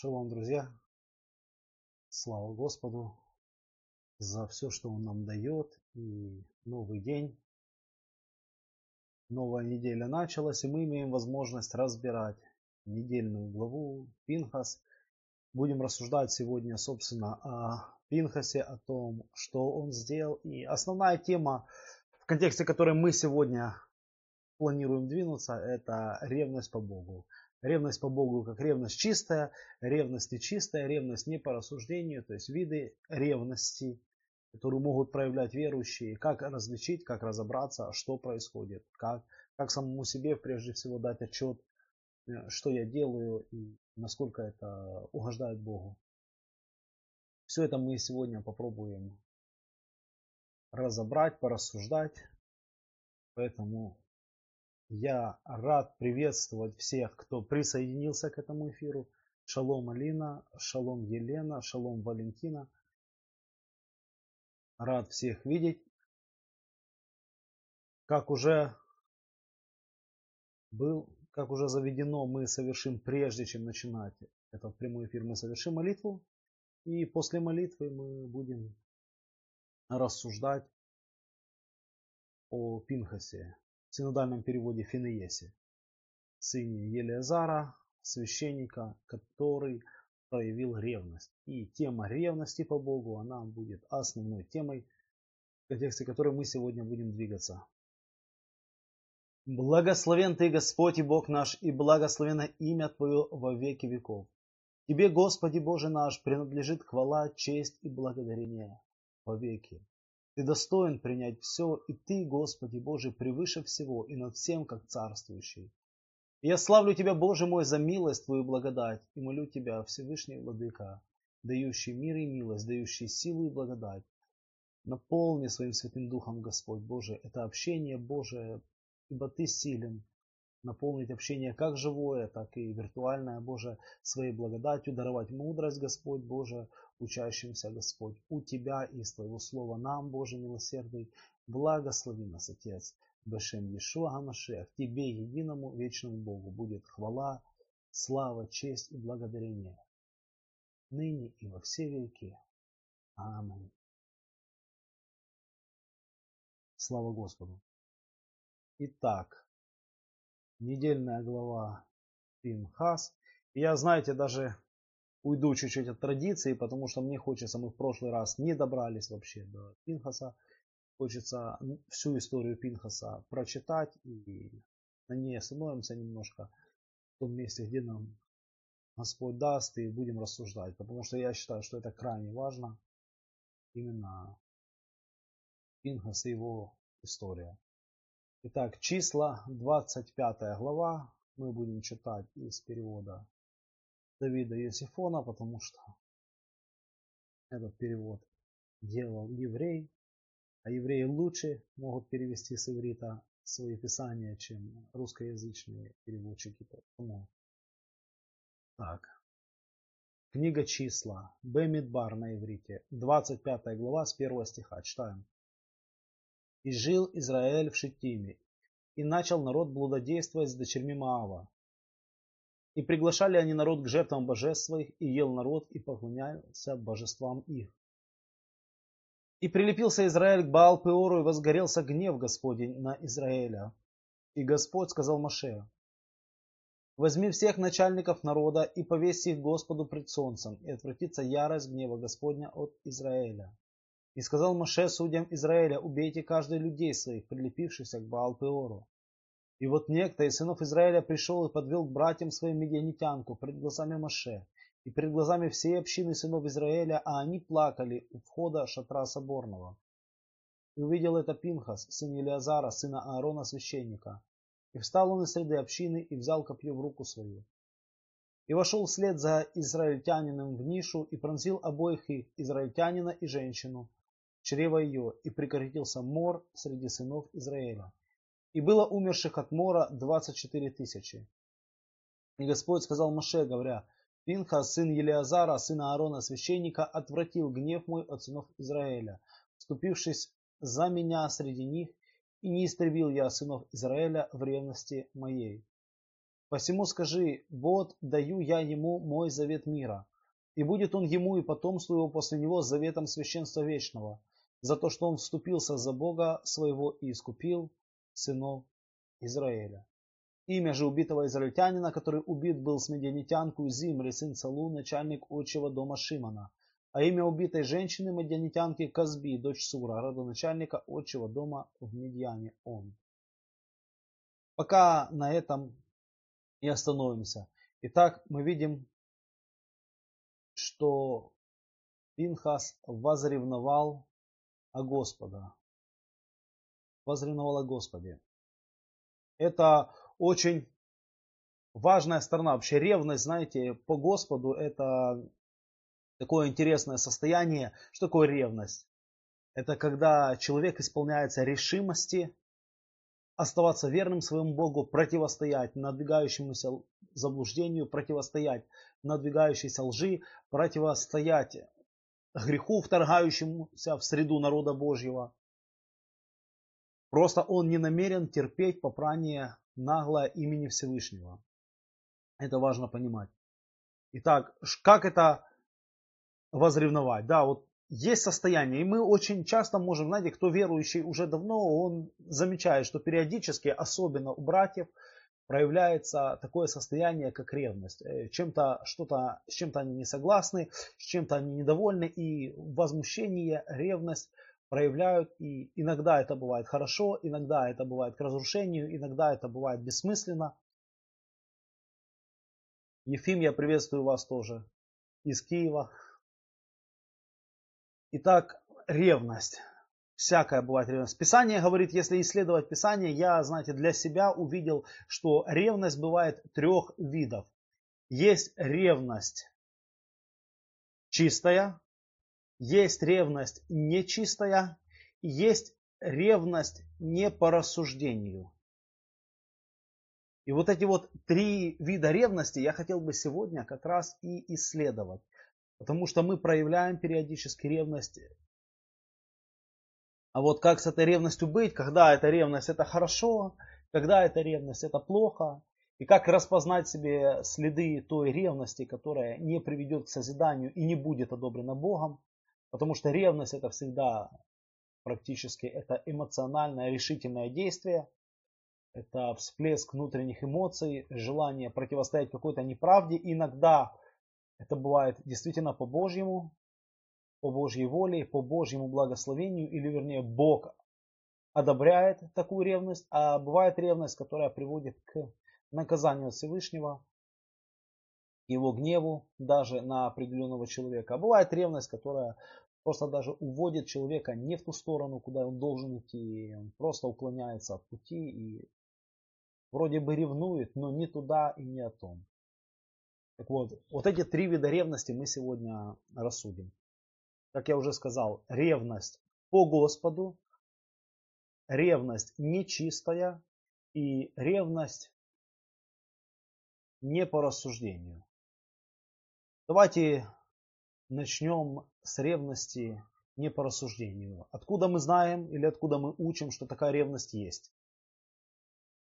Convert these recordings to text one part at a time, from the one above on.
Шалом, друзья! Слава Господу за все, что Он нам дает. И новый день, новая неделя началась, и мы имеем возможность разбирать недельную главу Пинхас. Будем рассуждать сегодня, собственно, о Пинхасе, о том, что он сделал. И основная тема, в контексте которой мы сегодня планируем двинуться, это ревность по Богу. Ревность по Богу как ревность чистая, ревность нечистая, ревность не по рассуждению, то есть виды ревности, которые могут проявлять верующие, как различить, как разобраться, что происходит, как, как самому себе прежде всего дать отчет, э, что я делаю и насколько это угождает Богу. Все это мы сегодня попробуем разобрать, порассуждать. Поэтому я рад приветствовать всех, кто присоединился к этому эфиру. Шалом Алина, шалом Елена, шалом Валентина. Рад всех видеть. Как уже был, как уже заведено, мы совершим, прежде чем начинать этот прямой эфир, мы совершим молитву. И после молитвы мы будем рассуждать о Пинхасе, в синодальном переводе Финеесе, сыне Елеазара, священника, который проявил ревность. И тема ревности по Богу, она будет основной темой, в контексте которой мы сегодня будем двигаться. Благословен Ты, Господь и Бог наш, и благословено имя Твое во веки веков. Тебе, Господи Боже наш, принадлежит хвала, честь и благодарение во веки. Ты достоин принять все, и Ты, Господи Боже, превыше всего и над всем, как царствующий. И я славлю Тебя, Боже мой, за милость Твою благодать, и молю Тебя, Всевышний Владыка, дающий мир и милость, дающий силу и благодать. Наполни своим Святым Духом, Господь Боже, это общение Божие, ибо Ты силен, наполнить общение как живое, так и виртуальное, Боже, своей благодатью, даровать мудрость, Господь Боже, учащимся, Господь, у Тебя и из Твоего Слова нам, Боже милосердный, благослови нас, Отец, Бешем Иешуа Гамашех, Тебе, единому вечному Богу, будет хвала, слава, честь и благодарение, ныне и во все веки. Аминь. Слава Господу. Итак, недельная глава Пинхас. Я, знаете, даже уйду чуть-чуть от традиции, потому что мне хочется, мы в прошлый раз не добрались вообще до Пинхаса. Хочется всю историю Пинхаса прочитать и на ней остановимся немножко в том месте, где нам Господь даст и будем рассуждать. Потому что я считаю, что это крайне важно. Именно Пинхас и его история. Итак, числа, 25 глава. Мы будем читать из перевода Давида Есифона, потому что этот перевод делал еврей, а евреи лучше могут перевести с иврита свои писания, чем русскоязычные переводчики. Поэтому так. Книга числа. Бемидбар на иврите. 25 глава с 1 стиха. Читаем. И жил Израиль в Шитиме, и начал народ блудодействовать с дочерьми Маава. И приглашали они народ к жертвам божеств своих, и ел народ, и поклонялся божествам их. И прилепился Израиль к Баал-Пеору, и возгорелся гнев Господень на Израиля. И Господь сказал Маше, Возьми всех начальников народа и повесь их Господу пред солнцем, и отвратится ярость гнева Господня от Израиля. И сказал Моше судьям Израиля, убейте каждый людей своих, прилепившихся к Баал-Пеору. И вот некто из сынов Израиля пришел и подвел к братьям своим медианитянку пред глазами Моше и пред глазами всей общины сынов Израиля, а они плакали у входа шатра соборного. И увидел это Пинхас, сын Елиазара, сына Аарона, священника. И встал он из среды общины и взял копье в руку свою. И вошел вслед за израильтянином в нишу и пронзил обоих их, израильтянина и женщину, чрева ее, и прекратился мор среди сынов Израиля. И было умерших от мора двадцать четыре тысячи. И Господь сказал Моше, говоря, Пинха, сын Елиазара, сына Аарона, священника, отвратил гнев мой от сынов Израиля, вступившись за меня среди них, и не истребил я сынов Израиля в ревности моей. Посему скажи, вот даю я ему мой завет мира, и будет он ему и потомству его после него заветом священства вечного, за то, что он вступился за Бога своего и искупил сынов Израиля. Имя же убитого израильтянина, который убит был с медианитянку Зимри, сын Салу, начальник отчего дома Шимона. А имя убитой женщины медианитянки Казби, дочь Сура, родоначальника отчего дома в Медьяне он. Пока на этом и остановимся. Итак, мы видим, что Пинхас возревновал о Господа. Возревновал о Господе. Это очень важная сторона. Вообще ревность, знаете, по Господу это такое интересное состояние. Что такое ревность? Это когда человек исполняется решимости оставаться верным своему Богу, противостоять надвигающемуся заблуждению, противостоять надвигающейся лжи, противостоять греху, вторгающемуся в среду народа Божьего. Просто он не намерен терпеть попрание наглое имени Всевышнего. Это важно понимать. Итак, как это возревновать? Да, вот есть состояние, и мы очень часто можем, знаете, кто верующий уже давно, он замечает, что периодически, особенно у братьев, проявляется такое состояние, как ревность. Э, чем-то, что-то, с чем-то они не согласны, с чем-то они недовольны, и возмущение, ревность проявляют, и иногда это бывает хорошо, иногда это бывает к разрушению, иногда это бывает бессмысленно. Ефим, я приветствую вас тоже из Киева. Итак, ревность. Всякая бывает ревность. Писание говорит, если исследовать Писание, я, знаете, для себя увидел, что ревность бывает трех видов. Есть ревность чистая, есть ревность нечистая, есть ревность не по рассуждению. И вот эти вот три вида ревности я хотел бы сегодня как раз и исследовать. Потому что мы проявляем периодически ревность. А вот как с этой ревностью быть, когда эта ревность это хорошо, когда эта ревность это плохо, и как распознать себе следы той ревности, которая не приведет к созиданию и не будет одобрена Богом. Потому что ревность это всегда практически это эмоциональное решительное действие. Это всплеск внутренних эмоций, желание противостоять какой-то неправде. Иногда это бывает действительно по Божьему, по Божьей воле, по Божьему благословению, или вернее Бог одобряет такую ревность, а бывает ревность, которая приводит к наказанию Всевышнего, его гневу даже на определенного человека. А бывает ревность, которая просто даже уводит человека не в ту сторону, куда он должен идти, он просто уклоняется от пути и вроде бы ревнует, но не туда и не о том. Так вот, вот эти три вида ревности мы сегодня рассудим. Как я уже сказал, ревность по Господу, ревность нечистая и ревность не по рассуждению. Давайте начнем с ревности не по рассуждению. Откуда мы знаем или откуда мы учим, что такая ревность есть?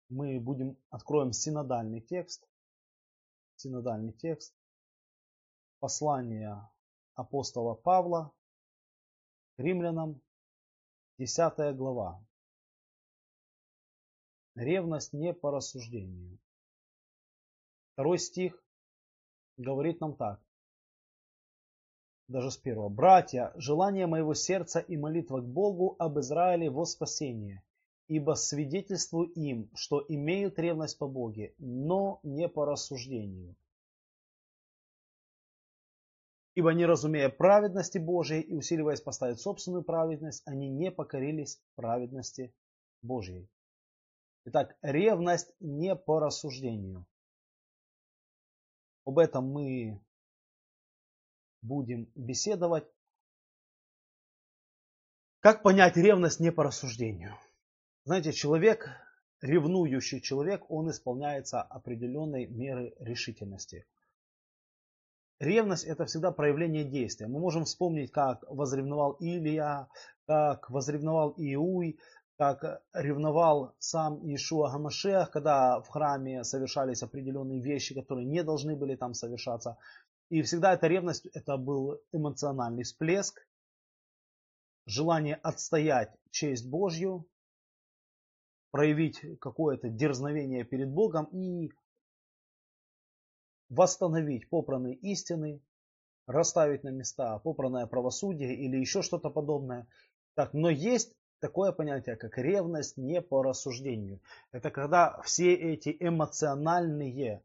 Мы будем откроем синодальный текст. Синодальный текст. Послание апостола Павла к римлянам, 10 глава. Ревность не по рассуждению. Второй стих говорит нам так даже с первого. «Братья, желание моего сердца и молитва к Богу об Израиле во спасение, ибо свидетельствую им, что имеют ревность по Боге, но не по рассуждению. Ибо не разумея праведности Божией и усиливаясь поставить собственную праведность, они не покорились праведности Божьей. Итак, ревность не по рассуждению. Об этом мы будем беседовать. Как понять ревность не по рассуждению? Знаете, человек, ревнующий человек, он исполняется определенной меры решительности. Ревность это всегда проявление действия. Мы можем вспомнить, как возревновал Илия, как возревновал Иуй, как ревновал сам Иешуа Гамашех, когда в храме совершались определенные вещи, которые не должны были там совершаться. И всегда эта ревность, это был эмоциональный всплеск, желание отстоять честь Божью, проявить какое-то дерзновение перед Богом и восстановить попранные истины, расставить на места попранное правосудие или еще что-то подобное. Так, но есть такое понятие, как ревность не по рассуждению. Это когда все эти эмоциональные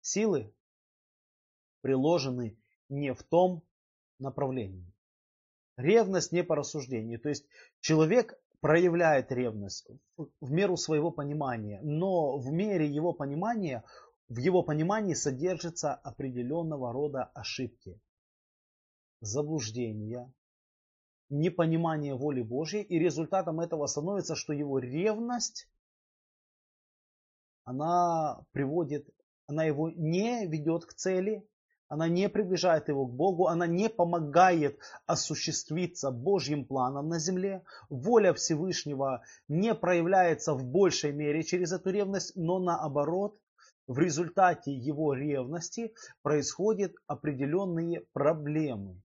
силы приложены не в том направлении. Ревность не по рассуждению. То есть человек проявляет ревность в меру своего понимания, но в мере его понимания, в его понимании содержится определенного рода ошибки, заблуждения, непонимание воли Божьей, и результатом этого становится, что его ревность, она приводит, она его не ведет к цели, она не приближает его к Богу, она не помогает осуществиться Божьим планом на земле. Воля Всевышнего не проявляется в большей мере через эту ревность, но наоборот, в результате его ревности происходят определенные проблемы.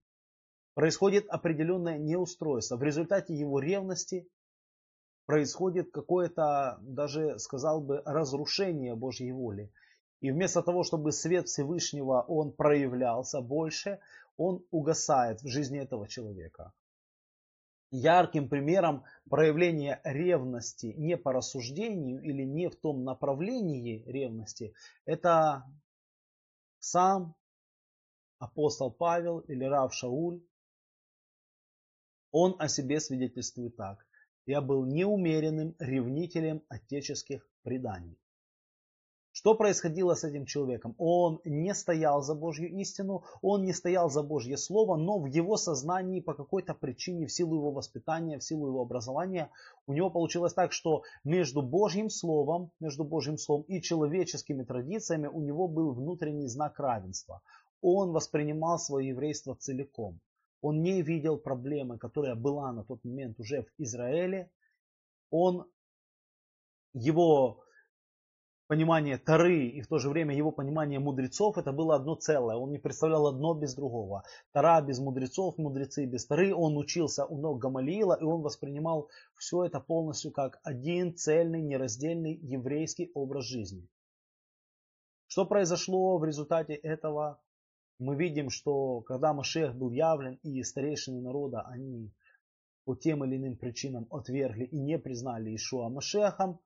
Происходит определенное неустройство. В результате его ревности происходит какое-то, даже сказал бы, разрушение Божьей воли. И вместо того, чтобы свет Всевышнего, он проявлялся больше, он угасает в жизни этого человека. Ярким примером проявления ревности не по рассуждению или не в том направлении ревности, это сам апостол Павел или Рав Шауль. Он о себе свидетельствует так. Я был неумеренным ревнителем отеческих преданий. Что происходило с этим человеком? Он не стоял за Божью истину, он не стоял за Божье Слово, но в его сознании по какой-то причине, в силу его воспитания, в силу его образования, у него получилось так, что между Божьим Словом, между Божьим Словом и человеческими традициями у него был внутренний знак равенства. Он воспринимал свое еврейство целиком. Он не видел проблемы, которая была на тот момент уже в Израиле. Он его понимание Тары и в то же время его понимание мудрецов, это было одно целое. Он не представлял одно без другого. Тара без мудрецов, мудрецы без Тары. Он учился у ног Гамалиила, и он воспринимал все это полностью как один цельный, нераздельный еврейский образ жизни. Что произошло в результате этого? Мы видим, что когда Машех был явлен, и старейшины народа, они по тем или иным причинам отвергли и не признали Ишуа Машехом,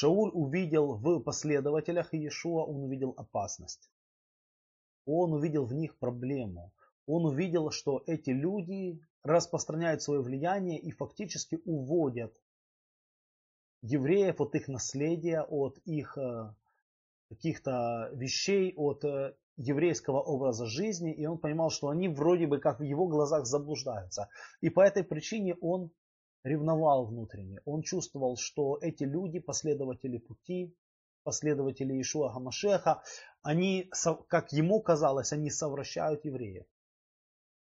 Шауль увидел в последователях Иешуа, он увидел опасность. Он увидел в них проблему. Он увидел, что эти люди распространяют свое влияние и фактически уводят евреев от их наследия, от их э, каких-то вещей, от э, еврейского образа жизни, и он понимал, что они вроде бы как в его глазах заблуждаются. И по этой причине он ревновал внутренне. Он чувствовал, что эти люди, последователи пути, последователи Ишуа Гамашеха, они, как ему казалось, они совращают евреев.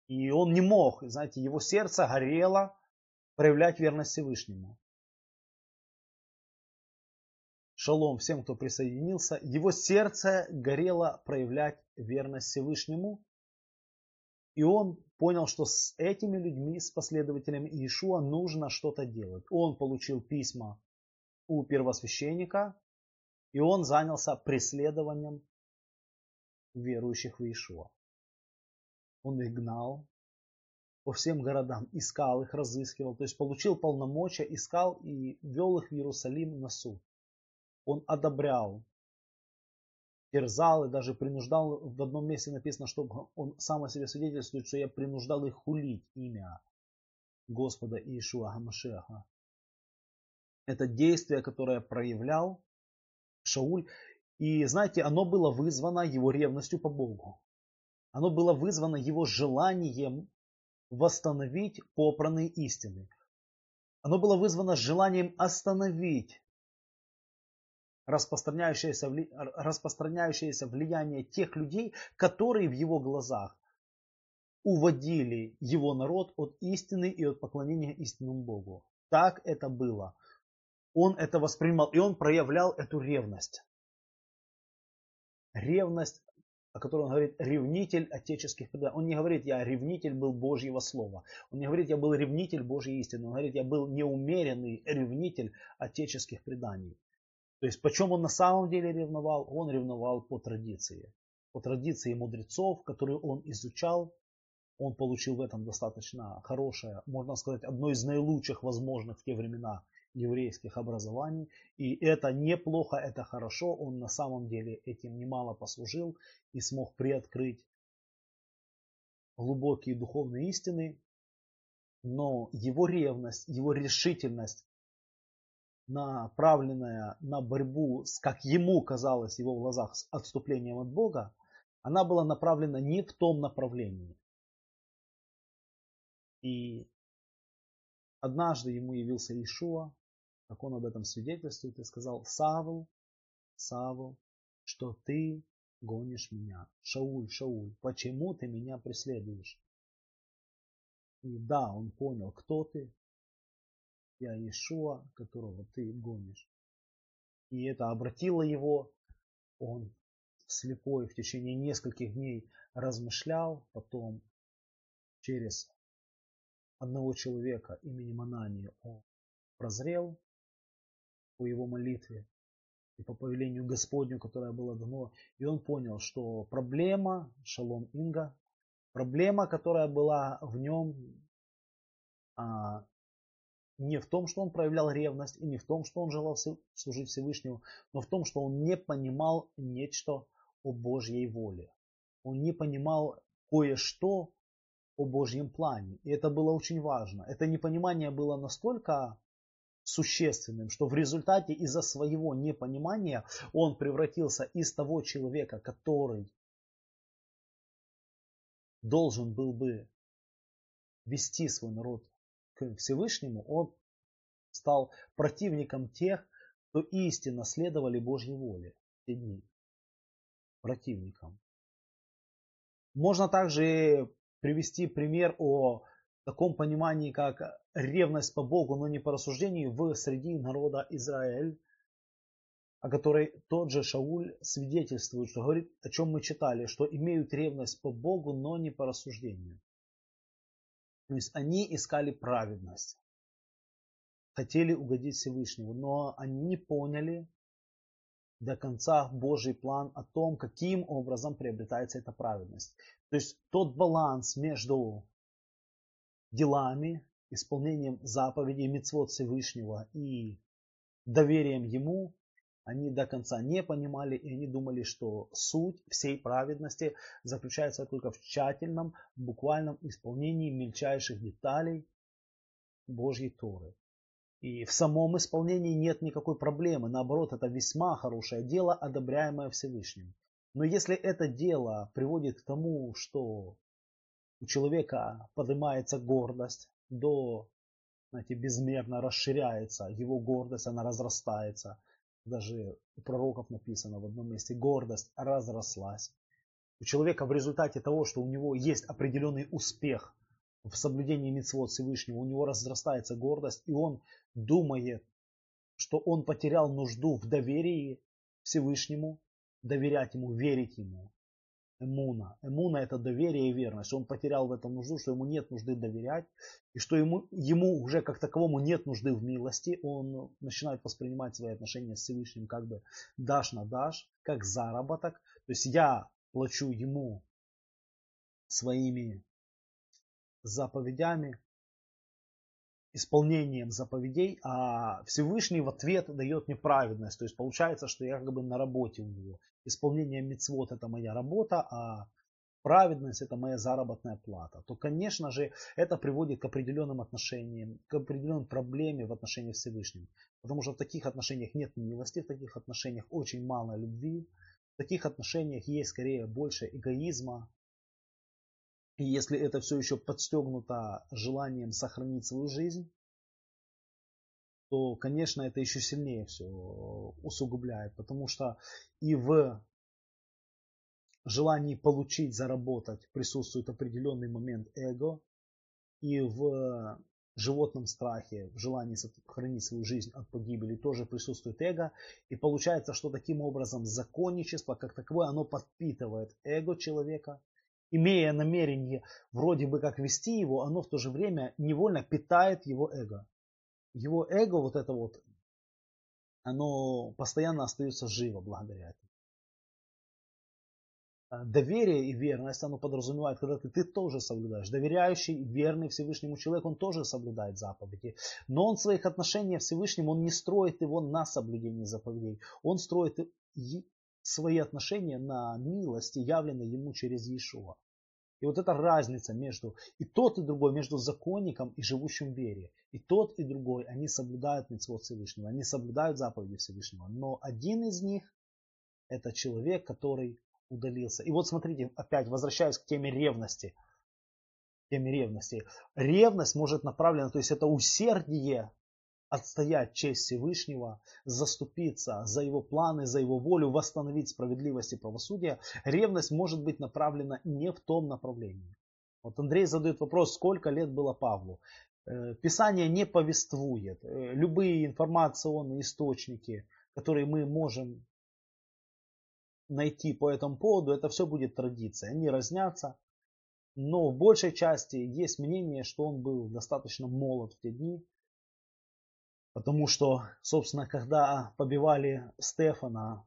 И он не мог, знаете, его сердце горело проявлять верность Всевышнему. Шалом всем, кто присоединился. Его сердце горело проявлять верность Всевышнему. И он понял, что с этими людьми, с последователями Иешуа нужно что-то делать. Он получил письма у первосвященника, и он занялся преследованием верующих в Иешуа. Он их гнал по всем городам, искал их, разыскивал, то есть получил полномочия, искал и вел их в Иерусалим на суд. Он одобрял терзал и даже принуждал, в одном месте написано, что он сам о себе свидетельствует, что я принуждал их хулить имя Господа Иешуа Гамашеха. Это действие, которое проявлял Шауль. И знаете, оно было вызвано его ревностью по Богу. Оно было вызвано его желанием восстановить попранные истины. Оно было вызвано желанием остановить распространяющееся, распространяющееся влияние тех людей, которые в его глазах уводили его народ от истины и от поклонения истинному Богу. Так это было. Он это воспринимал, и он проявлял эту ревность. Ревность, о которой он говорит, ревнитель отеческих преданий. Он не говорит, я ревнитель был Божьего Слова. Он не говорит, я был ревнитель Божьей истины. Он говорит, я был неумеренный ревнитель отеческих преданий. То есть, почем он на самом деле ревновал? Он ревновал по традиции. По традиции мудрецов, которые он изучал, он получил в этом достаточно хорошее, можно сказать, одно из наилучших возможных в те времена еврейских образований. И это неплохо, это хорошо. Он на самом деле этим немало послужил и смог приоткрыть глубокие духовные истины. Но его ревность, его решительность, направленная на борьбу с, как ему казалось, в его глазах, с отступлением от Бога, она была направлена не в том направлении. И однажды ему явился Ишуа, как он об этом свидетельствует, и сказал, Савл, Савл, что ты гонишь меня. Шауль, Шауль, почему ты меня преследуешь? И да, он понял, кто ты. Я Иешуа, которого ты гонишь. И это обратило его. Он слепой в течение нескольких дней размышлял, потом через одного человека именем Анании он прозрел по его молитве и по повелению Господню, которое было дано. И он понял, что проблема, шалом Инга, проблема, которая была в нем, а, не в том, что он проявлял ревность, и не в том, что он желал служить Всевышнему, но в том, что он не понимал нечто о Божьей воле. Он не понимал кое-что о Божьем плане. И это было очень важно. Это непонимание было настолько существенным, что в результате из-за своего непонимания он превратился из того человека, который должен был бы вести свой народ Всевышнему, он стал противником тех, кто истинно следовали Божьей воле в те дни. Противником. Можно также привести пример о таком понимании, как ревность по Богу, но не по рассуждению в среди народа Израиль, о которой тот же Шауль свидетельствует, что говорит, о чем мы читали, что имеют ревность по Богу, но не по рассуждению. То есть они искали праведность, хотели угодить Всевышнему, но они не поняли до конца Божий план о том, каким образом приобретается эта праведность. То есть тот баланс между делами, исполнением заповедей Мецвод Всевышнего и доверием Ему, они до конца не понимали и они думали, что суть всей праведности заключается только в тщательном, буквальном исполнении мельчайших деталей Божьей Торы. И в самом исполнении нет никакой проблемы. Наоборот, это весьма хорошее дело, одобряемое Всевышним. Но если это дело приводит к тому, что у человека поднимается гордость до, знаете, безмерно расширяется, его гордость, она разрастается. Даже у пророков написано в одном месте, гордость разрослась. У человека в результате того, что у него есть определенный успех в соблюдении митцвот Всевышнего, у него разрастается гордость, и он думает, что он потерял нужду в доверии Всевышнему, доверять ему, верить ему. Эмуна. Эмуна это доверие и верность. Он потерял в этом нужду, что ему нет нужды доверять, и что ему, ему уже как таковому нет нужды в милости. Он начинает воспринимать свои отношения с Всевышним как бы дашь на дашь, как заработок. То есть я плачу ему своими заповедями, исполнением заповедей, а Всевышний в ответ дает мне праведность. То есть получается, что я как бы на работе у него. Исполнение мецвод это моя работа, а праведность это моя заработная плата, то, конечно же, это приводит к определенным отношениям, к определенной проблеме в отношении Всевышним. Потому что в таких отношениях нет милости, в таких отношениях очень мало любви, в таких отношениях есть скорее больше эгоизма, и если это все еще подстегнуто желанием сохранить свою жизнь, то, конечно, это еще сильнее все усугубляет. Потому что и в желании получить, заработать присутствует определенный момент эго. И в животном страхе, в желании сохранить свою жизнь от погибели тоже присутствует эго. И получается, что таким образом законничество как таковое, оно подпитывает эго человека. Имея намерение вроде бы как вести его, оно в то же время невольно питает его эго. Его эго, вот это вот, оно постоянно остается живо благодаря этому. А, доверие и верность, оно подразумевает, когда ты, ты тоже соблюдаешь. Доверяющий, верный Всевышнему человек, он тоже соблюдает заповеди. Но он своих отношениях Всевышнему, он не строит его на соблюдении заповедей. Он строит свои отношения на милости, явленной ему через Иешуа. И вот эта разница между и тот, и другой, между законником и живущим в вере. И тот, и другой, они соблюдают митцвот Всевышнего, они соблюдают заповеди Всевышнего. Но один из них, это человек, который удалился. И вот смотрите, опять возвращаясь к теме ревности. Теме ревности. Ревность может направлена, то есть это усердие отстоять честь Всевышнего, заступиться за его планы, за его волю, восстановить справедливость и правосудие. Ревность может быть направлена не в том направлении. Вот Андрей задает вопрос, сколько лет было Павлу. Э, Писание не повествует. Э, любые информационные источники, которые мы можем найти по этому поводу, это все будет традиция. Они разнятся. Но в большей части есть мнение, что он был достаточно молод в те дни. Потому что, собственно, когда побивали Стефана,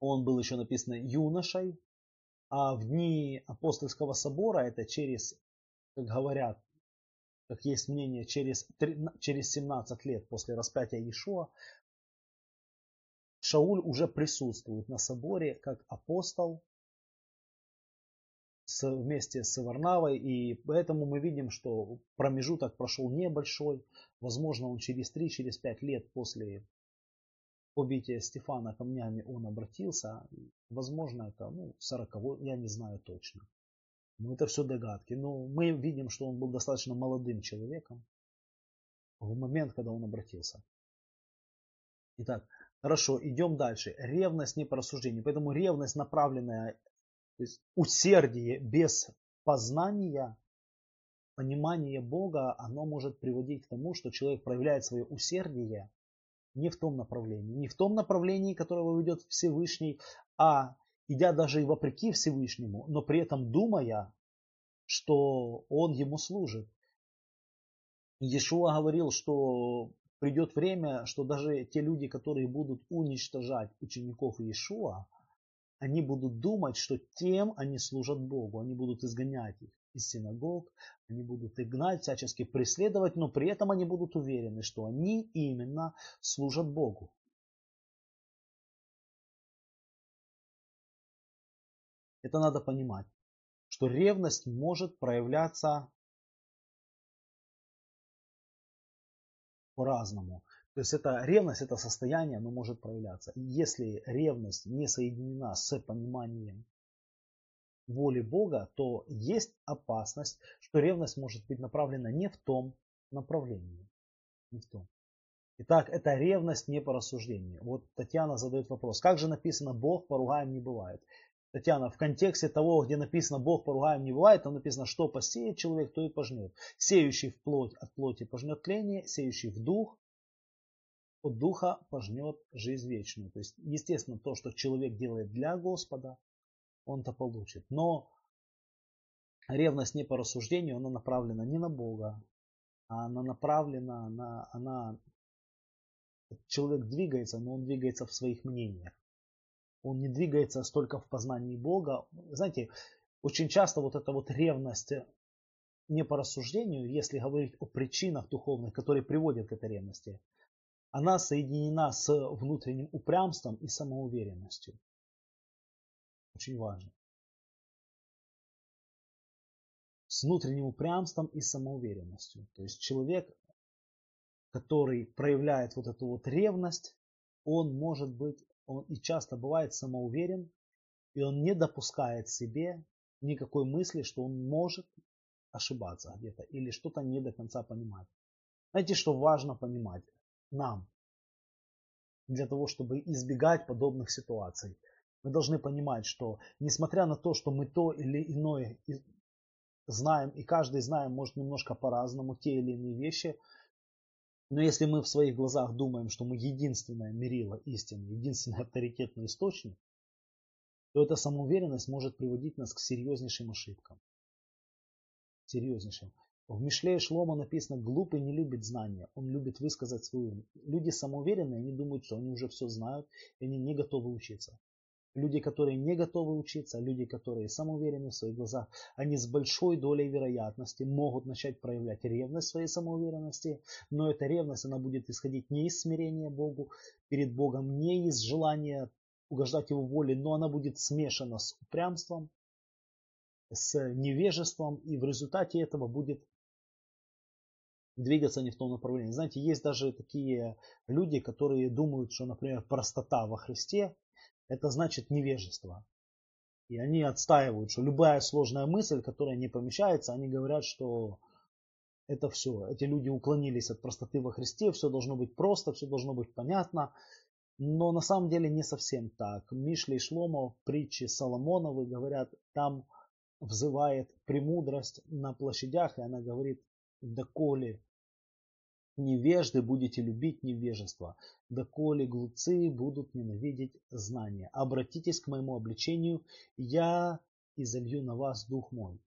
он был еще написано юношей. А в дни апостольского собора, это через, как говорят, как есть мнение, через, через 17 лет после распятия Иешуа, Шауль уже присутствует на соборе как апостол вместе с Варнавой, и поэтому мы видим, что промежуток прошел небольшой. Возможно, он через 3-5 через лет после побития Стефана камнями он обратился. Возможно, это ну, 40 я не знаю точно. Но это все догадки. Но мы видим, что он был достаточно молодым человеком в момент, когда он обратился. Итак, Хорошо, идем дальше. Ревность не по рассуждению. Поэтому ревность, направленная, то есть усердие без познания, понимания Бога, оно может приводить к тому, что человек проявляет свое усердие не в том направлении. Не в том направлении, которого ведет Всевышний, а идя даже и вопреки Всевышнему, но при этом думая, что он ему служит. Иешуа говорил, что придет время, что даже те люди, которые будут уничтожать учеников Иешуа, они будут думать, что тем они служат Богу. Они будут изгонять их из синагог, они будут их гнать, всячески преследовать, но при этом они будут уверены, что они именно служат Богу. Это надо понимать, что ревность может проявляться по-разному. То есть это ревность, это состояние, оно может проявляться. И если ревность не соединена с пониманием воли Бога, то есть опасность, что ревность может быть направлена не в том направлении. Не в том. Итак, это ревность не по рассуждению. Вот Татьяна задает вопрос, как же написано Бог поругаем не бывает. Татьяна, в контексте того, где написано Бог поругаем не бывает, там написано, что посеет человек, то и пожнет. Сеющий в плоть от плоти пожнет тление, сеющий в дух от духа пожнет жизнь вечную. То есть, естественно, то, что человек делает для Господа, он-то получит. Но ревность не по рассуждению, она направлена не на Бога, а она направлена на... Она... Человек двигается, но он двигается в своих мнениях он не двигается столько в познании Бога. Знаете, очень часто вот эта вот ревность не по рассуждению, если говорить о причинах духовных, которые приводят к этой ревности, она соединена с внутренним упрямством и самоуверенностью. Очень важно. С внутренним упрямством и самоуверенностью. То есть человек, который проявляет вот эту вот ревность, он может быть он и часто бывает самоуверен, и он не допускает себе никакой мысли, что он может ошибаться где-то или что-то не до конца понимать. Знаете, что важно понимать нам для того, чтобы избегать подобных ситуаций? Мы должны понимать, что несмотря на то, что мы то или иное знаем, и каждый знаем, может, немножко по-разному те или иные вещи, но если мы в своих глазах думаем, что мы единственное мерило истины, единственный авторитетный источник, то эта самоуверенность может приводить нас к серьезнейшим ошибкам. Серьезнейшим. В Мишле и Шлома написано, глупый не любит знания, он любит высказать свою. Люди самоуверенные, они думают, что они уже все знают, и они не готовы учиться. Люди, которые не готовы учиться, люди, которые самоуверены в своих глазах, они с большой долей вероятности могут начать проявлять ревность своей самоуверенности, но эта ревность, она будет исходить не из смирения Богу, перед Богом, не из желания угождать Его воле, но она будет смешана с упрямством, с невежеством, и в результате этого будет двигаться не в том направлении. Знаете, есть даже такие люди, которые думают, что, например, простота во Христе это значит невежество. И они отстаивают, что любая сложная мысль, которая не помещается, они говорят, что это все. Эти люди уклонились от простоты во Христе, все должно быть просто, все должно быть понятно. Но на самом деле не совсем так. Мишли и Шломо в притче Соломоновой говорят, там взывает премудрость на площадях, и она говорит, доколе Невежды будете любить невежество, доколе глупцы будут ненавидеть знания. Обратитесь к моему обличению, я изолью на вас дух мой.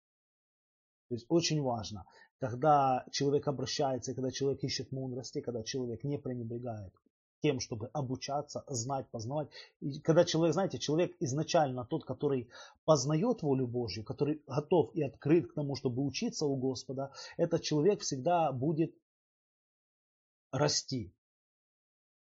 То есть очень важно, когда человек обращается, когда человек ищет мудрости, когда человек не пренебрегает тем, чтобы обучаться, знать, познавать. И когда человек, знаете, человек изначально тот, который познает волю Божью, который готов и открыт к тому, чтобы учиться у Господа, этот человек всегда будет расти.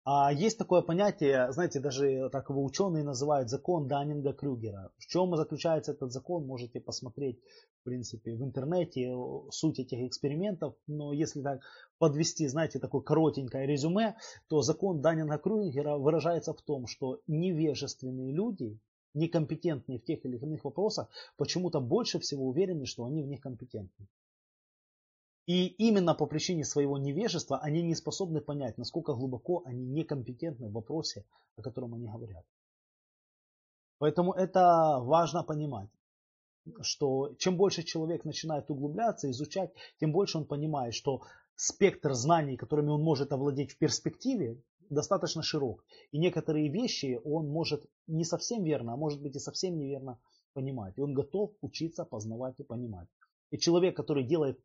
А есть такое понятие, знаете, даже так его ученые называют закон Даннинга-Крюгера. В чем заключается этот закон, можете посмотреть, в принципе, в интернете суть этих экспериментов. Но если так подвести, знаете, такое коротенькое резюме, то закон Даннинга-Крюгера выражается в том, что невежественные люди, некомпетентные в тех или иных вопросах, почему-то больше всего уверены, что они в них компетентны. И именно по причине своего невежества они не способны понять, насколько глубоко они некомпетентны в вопросе, о котором они говорят. Поэтому это важно понимать, что чем больше человек начинает углубляться, изучать, тем больше он понимает, что спектр знаний, которыми он может овладеть в перспективе, достаточно широк. И некоторые вещи он может не совсем верно, а может быть и совсем неверно понимать. И он готов учиться познавать и понимать. И человек, который делает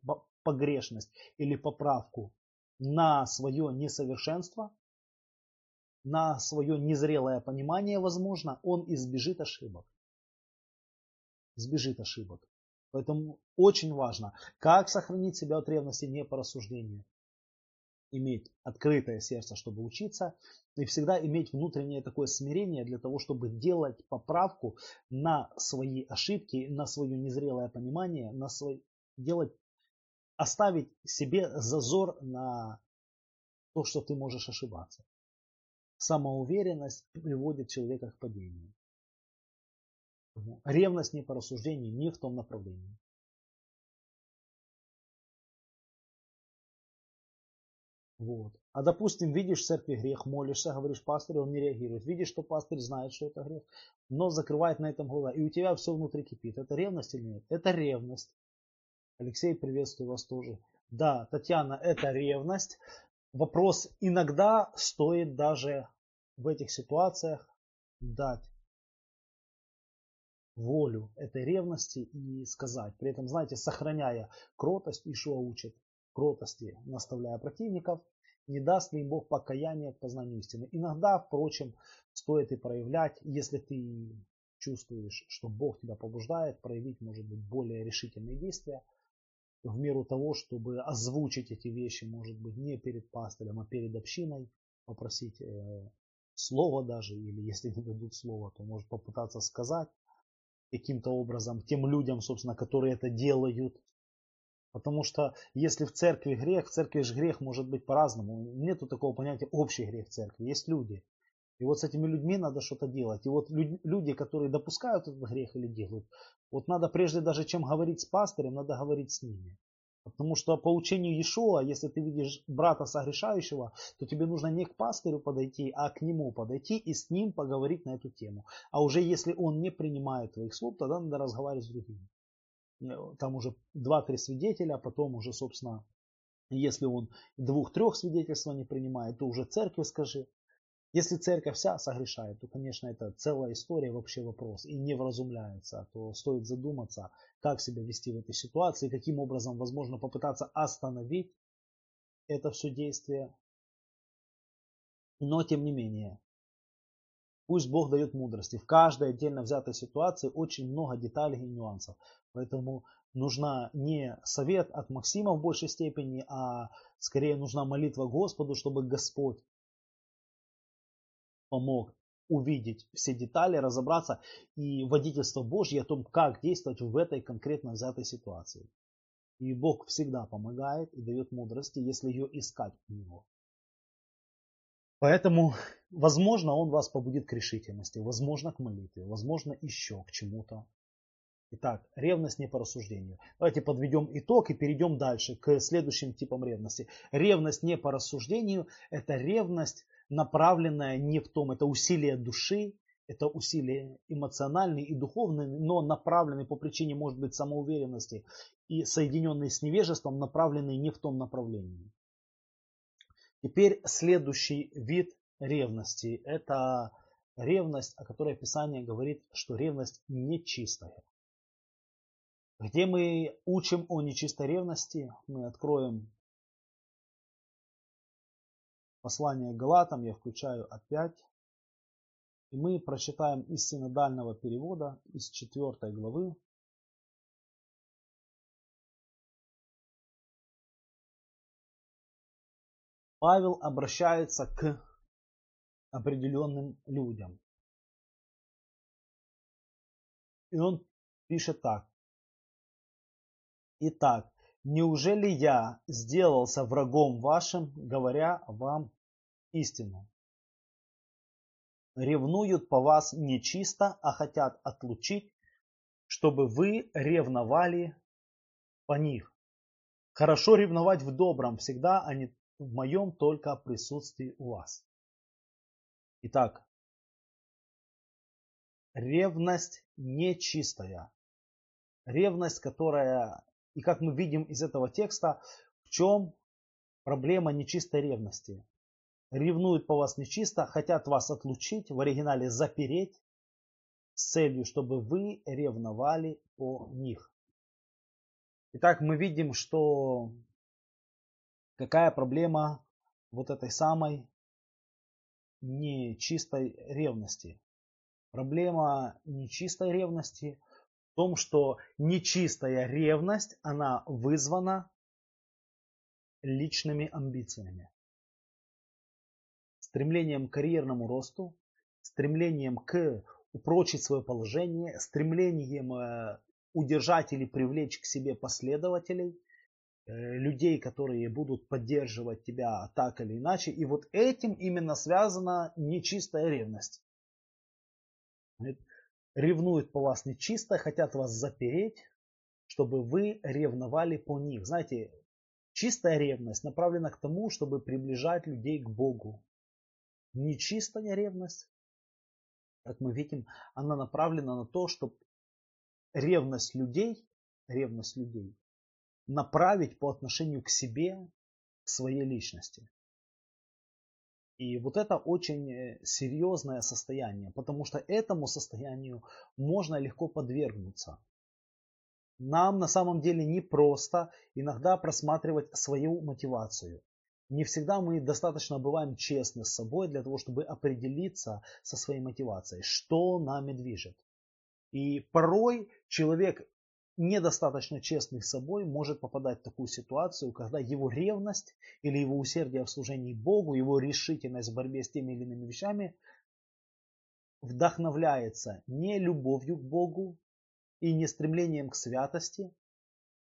погрешность или поправку на свое несовершенство, на свое незрелое понимание, возможно, он избежит ошибок. Избежит ошибок. Поэтому очень важно, как сохранить себя от ревности не по рассуждению. Иметь открытое сердце, чтобы учиться, и всегда иметь внутреннее такое смирение для того, чтобы делать поправку на свои ошибки, на свое незрелое понимание, на свой, делать оставить себе зазор на то, что ты можешь ошибаться. Самоуверенность приводит человека к падению. Ревность не по рассуждению, не в том направлении. Вот. А допустим, видишь в церкви грех, молишься, говоришь пастырю, он не реагирует. Видишь, что пастырь знает, что это грех, но закрывает на этом глаза. И у тебя все внутри кипит. Это ревность или нет? Это ревность. Алексей, приветствую вас тоже. Да, Татьяна, это ревность. Вопрос иногда стоит даже в этих ситуациях дать волю этой ревности и сказать. При этом, знаете, сохраняя кротость, Ишуа учит кротости, наставляя противников, не даст ли им Бог покаяние к познанию истины. Иногда, впрочем, стоит и проявлять, если ты чувствуешь, что Бог тебя побуждает, проявить, может быть, более решительные действия – в меру того, чтобы озвучить эти вещи, может быть, не перед пастырем, а перед общиной, попросить э, слова даже, или если не дадут слова, то может попытаться сказать каким-то образом тем людям, собственно, которые это делают. Потому что если в церкви грех, в церкви же грех может быть по-разному. Нету такого понятия общий грех церкви. Есть люди. И вот с этими людьми надо что-то делать. И вот люди, которые допускают этот грех или делают, вот надо прежде даже чем говорить с пастырем, надо говорить с ними. Потому что по учению Иешуа, если ты видишь брата согрешающего, то тебе нужно не к пастырю подойти, а к нему подойти и с ним поговорить на эту тему. А уже если он не принимает твоих слов, тогда надо разговаривать с другими. Там уже два-три свидетеля, а потом уже, собственно, если он двух-трех свидетельства не принимает, то уже церкви скажи. Если церковь вся согрешает, то, конечно, это целая история, вообще вопрос, и не вразумляется, то стоит задуматься, как себя вести в этой ситуации, каким образом, возможно, попытаться остановить это все действие. Но, тем не менее, пусть Бог дает мудрости. В каждой отдельно взятой ситуации очень много деталей и нюансов. Поэтому нужна не совет от Максима в большей степени, а скорее нужна молитва Господу, чтобы Господь помог увидеть все детали, разобраться и водительство Божье о том, как действовать в этой конкретно взятой ситуации. И Бог всегда помогает и дает мудрости, если ее искать у Него. Поэтому, возможно, Он вас побудит к решительности, возможно, к молитве, возможно, еще к чему-то. Итак, ревность не по рассуждению. Давайте подведем итог и перейдем дальше к следующим типам ревности. Ревность не по рассуждению – это ревность, направленная не в том, это усилие души, это усилие эмоциональные и духовные, но направленные по причине, может быть, самоуверенности и соединенные с невежеством, направленные не в том направлении. Теперь следующий вид ревности – это ревность, о которой Писание говорит, что ревность нечистая где мы учим о нечистой ревности. Мы откроем послание Галатам, я включаю опять. И мы прочитаем из синодального перевода, из 4 главы. Павел обращается к определенным людям. И он пишет так. Итак, неужели я сделался врагом вашим, говоря вам истину? Ревнуют по вас нечисто, а хотят отлучить, чтобы вы ревновали по них. Хорошо ревновать в добром всегда, а не в моем только присутствии у вас. Итак, ревность нечистая. Ревность, которая и как мы видим из этого текста, в чем проблема нечистой ревности. Ревнуют по вас нечисто, хотят вас отлучить, в оригинале запереть, с целью, чтобы вы ревновали по них. Итак, мы видим, что какая проблема вот этой самой нечистой ревности. Проблема нечистой ревности том, что нечистая ревность, она вызвана личными амбициями. Стремлением к карьерному росту, стремлением к упрочить свое положение, стремлением э, удержать или привлечь к себе последователей, э, людей, которые будут поддерживать тебя так или иначе. И вот этим именно связана нечистая ревность ревнуют по вас нечисто, хотят вас запереть, чтобы вы ревновали по них. Знаете, чистая ревность направлена к тому, чтобы приближать людей к Богу. Нечистая ревность, как мы видим, она направлена на то, чтобы ревность людей, ревность людей направить по отношению к себе, к своей личности. И вот это очень э, серьезное состояние, потому что этому состоянию можно легко подвергнуться. Нам на самом деле не просто иногда просматривать свою мотивацию. Не всегда мы достаточно бываем честны с собой для того, чтобы определиться со своей мотивацией, что нами движет. И порой человек недостаточно честный с собой может попадать в такую ситуацию, когда его ревность или его усердие в служении Богу, его решительность в борьбе с теми или иными вещами вдохновляется не любовью к Богу и не стремлением к святости,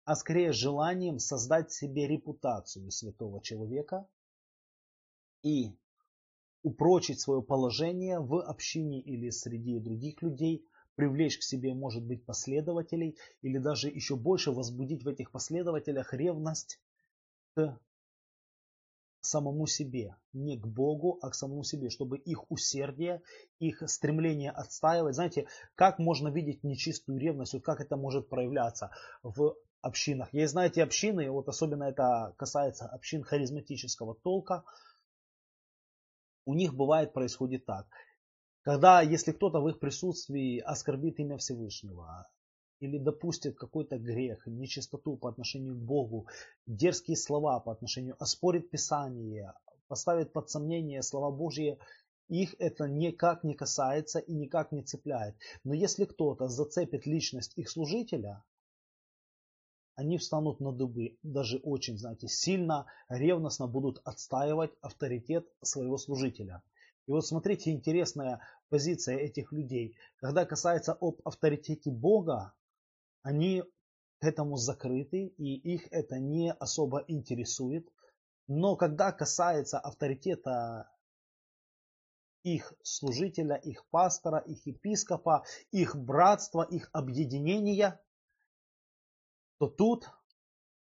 а скорее желанием создать себе репутацию святого человека и упрочить свое положение в общине или среди других людей привлечь к себе, может быть, последователей, или даже еще больше возбудить в этих последователях ревность к самому себе, не к Богу, а к самому себе, чтобы их усердие, их стремление отстаивать, знаете, как можно видеть нечистую ревность, вот как это может проявляться в общинах. Есть, знаете, общины, вот особенно это касается общин харизматического толка, у них бывает происходит так. Когда, если кто-то в их присутствии оскорбит имя Всевышнего, или допустит какой-то грех, нечистоту по отношению к Богу, дерзкие слова по отношению, оспорит Писание, поставит под сомнение слова Божьи, их это никак не касается и никак не цепляет. Но если кто-то зацепит личность их служителя, они встанут на дыбы, даже очень, знаете, сильно, ревностно будут отстаивать авторитет своего служителя. И вот смотрите, интересная позиция этих людей. Когда касается об авторитете Бога, они к этому закрыты, и их это не особо интересует. Но когда касается авторитета их служителя, их пастора, их епископа, их братства, их объединения, то тут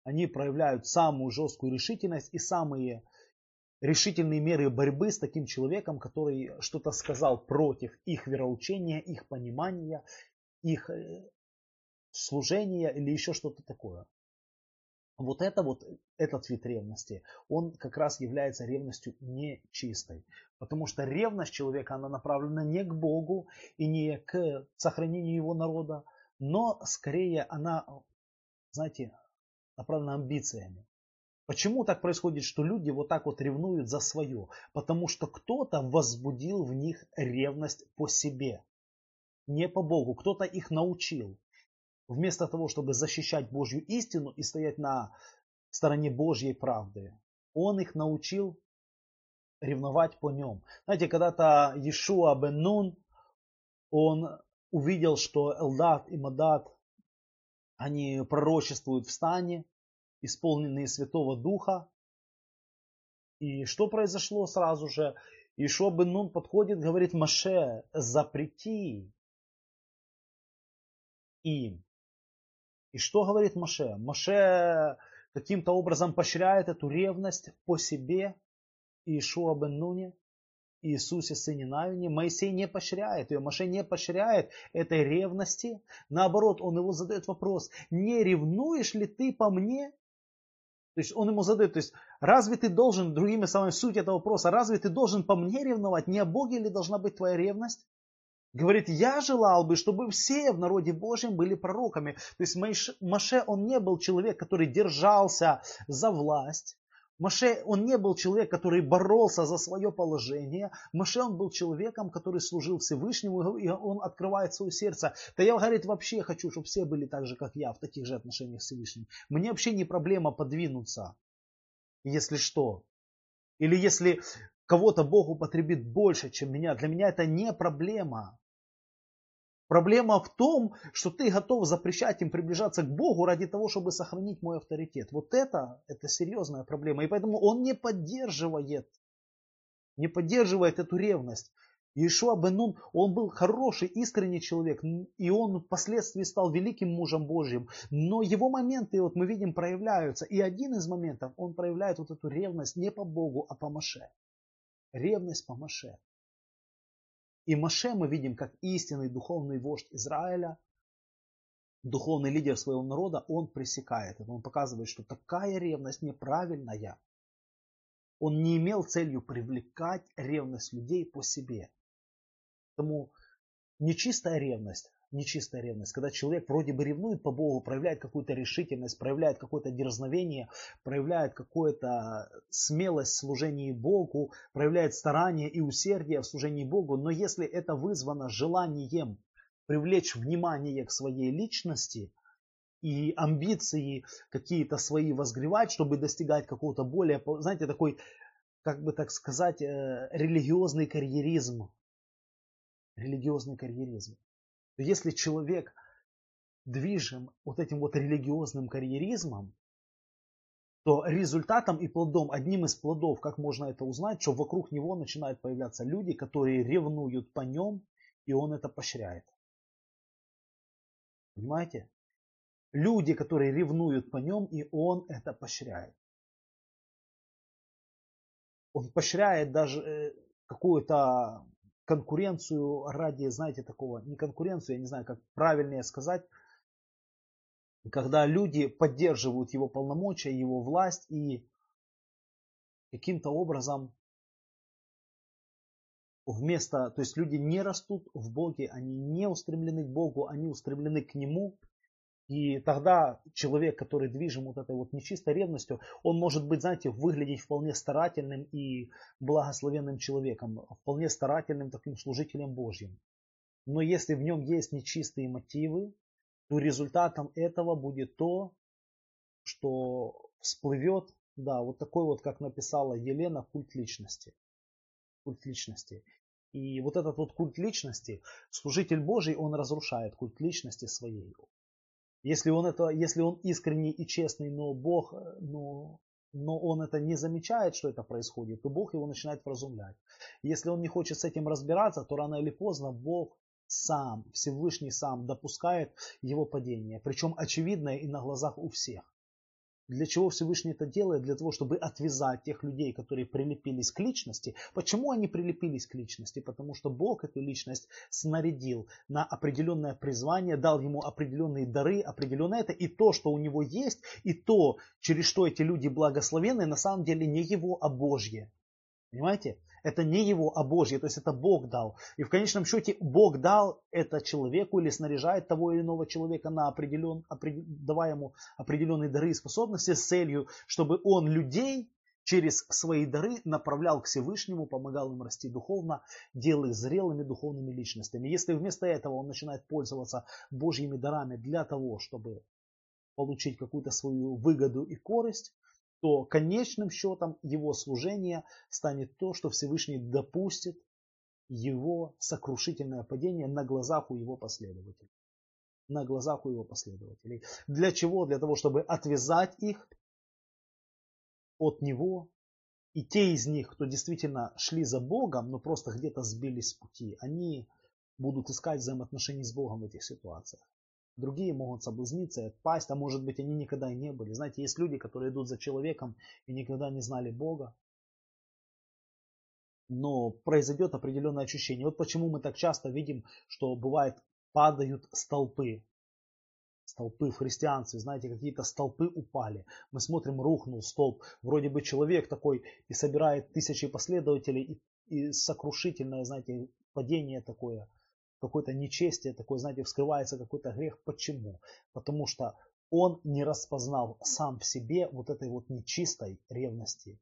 они проявляют самую жесткую решительность и самые решительные меры борьбы с таким человеком, который что-то сказал против их вероучения, их понимания, их э, служения или еще что-то такое. Вот это вот, этот вид ревности, он как раз является ревностью нечистой. Потому что ревность человека, она направлена не к Богу и не к сохранению его народа, но скорее она знаете, направлена амбициями. Почему так происходит, что люди вот так вот ревнуют за свое? Потому что кто-то возбудил в них ревность по себе, не по Богу. Кто-то их научил. Вместо того, чтобы защищать Божью истину и стоять на стороне Божьей правды, он их научил ревновать по нем. Знаете, когда-то Иешуа бен Нун, он увидел, что Элдат и Мадат они пророчествуют в стане, исполненные Святого Духа. И что произошло сразу же? Ишо бен Нун подходит, говорит, Маше, запрети им. И что говорит Маше? Маше каким-то образом поощряет эту ревность по себе и Ишуа бен Нуне. Иисусе Сыне Навине, Моисей не поощряет ее, Маше не поощряет этой ревности. Наоборот, он его задает вопрос, не ревнуешь ли ты по мне? То есть он ему задает, то есть разве ты должен, другими словами, суть этого вопроса, разве ты должен по мне ревновать? Не о Боге ли должна быть твоя ревность? Говорит, я желал бы, чтобы все в народе Божьем были пророками. То есть Маше, он не был человек, который держался за власть. Маше, он не был человек, который боролся за свое положение. Маше, он был человеком, который служил Всевышнему, и он открывает свое сердце. Да я, говорит, вообще хочу, чтобы все были так же, как я, в таких же отношениях с Всевышним. Мне вообще не проблема подвинуться, если что. Или если кого-то Бог употребит больше, чем меня. Для меня это не проблема. Проблема в том, что ты готов запрещать им приближаться к Богу ради того, чтобы сохранить мой авторитет. Вот это, это серьезная проблема. И поэтому он не поддерживает, не поддерживает эту ревность. Иешуа Бенун, он был хороший, искренний человек, и он впоследствии стал великим мужем Божьим. Но его моменты, вот мы видим, проявляются. И один из моментов, он проявляет вот эту ревность не по Богу, а по Маше. Ревность по Маше. И Маше мы видим как истинный духовный вождь Израиля, духовный лидер своего народа, он пресекает. Он показывает, что такая ревность неправильная. Он не имел целью привлекать ревность людей по себе. Поэтому нечистая ревность, нечистая ревность, когда человек вроде бы ревнует по Богу, проявляет какую-то решительность, проявляет какое-то дерзновение, проявляет какую-то смелость в служении Богу, проявляет старание и усердие в служении Богу, но если это вызвано желанием привлечь внимание к своей личности и амбиции какие-то свои возгревать, чтобы достигать какого-то более, знаете, такой, как бы так сказать, э, религиозный карьеризм. Религиозный карьеризм то если человек движим вот этим вот религиозным карьеризмом, то результатом и плодом, одним из плодов, как можно это узнать, что вокруг него начинают появляться люди, которые ревнуют по нем, и он это поощряет. Понимаете? Люди, которые ревнуют по нем, и он это поощряет. Он поощряет даже э, какую-то конкуренцию ради, знаете, такого, не конкуренцию, я не знаю, как правильнее сказать, когда люди поддерживают его полномочия, его власть и каким-то образом вместо, то есть люди не растут в Боге, они не устремлены к Богу, они устремлены к Нему, и тогда человек, который движим вот этой вот нечистой ревностью, он может быть, знаете, выглядеть вполне старательным и благословенным человеком, вполне старательным таким служителем Божьим. Но если в нем есть нечистые мотивы, то результатом этого будет то, что всплывет, да, вот такой вот, как написала Елена, культ личности. Культ личности. И вот этот вот культ личности, служитель Божий, он разрушает культ личности своей. Если он, это, если он искренний и честный, но Бог, э, но, но он это не замечает, что это происходит, то Бог его начинает вразумлять. Если он не хочет с этим разбираться, то рано или поздно Бог сам, Всевышний сам допускает его падение. Причем очевидное и на глазах у всех. Для чего Всевышний это делает? Для того, чтобы отвязать тех людей, которые прилепились к личности. Почему они прилепились к личности? Потому что Бог эту личность снарядил на определенное призвание, дал ему определенные дары, определенное это. И то, что у него есть, и то, через что эти люди благословены, на самом деле не его, а Божье. Понимаете? Это не его, а Божье, то есть это Бог дал. И в конечном счете Бог дал это человеку или снаряжает того или иного человека на определен, давая ему определенные дары и способности с целью, чтобы он людей через свои дары направлял к Всевышнему, помогал им расти духовно, делал их зрелыми духовными личностями. Если вместо этого он начинает пользоваться Божьими дарами для того, чтобы получить какую-то свою выгоду и корость, то конечным счетом его служения станет то, что Всевышний допустит его сокрушительное падение на глазах у его последователей. На глазах у его последователей. Для чего? Для того, чтобы отвязать их от него. И те из них, кто действительно шли за Богом, но просто где-то сбились с пути, они будут искать взаимоотношений с Богом в этих ситуациях. Другие могут соблазниться и отпасть, а может быть они никогда и не были. Знаете, есть люди, которые идут за человеком и никогда не знали Бога. Но произойдет определенное ощущение. Вот почему мы так часто видим, что бывает падают столпы. Столпы в христианстве, знаете, какие-то столпы упали. Мы смотрим, рухнул столб. Вроде бы человек такой и собирает тысячи последователей, и, и сокрушительное, знаете, падение такое какое-то нечестие, такое, знаете, вскрывается какой-то грех. Почему? Потому что он не распознал сам в себе вот этой вот нечистой ревности.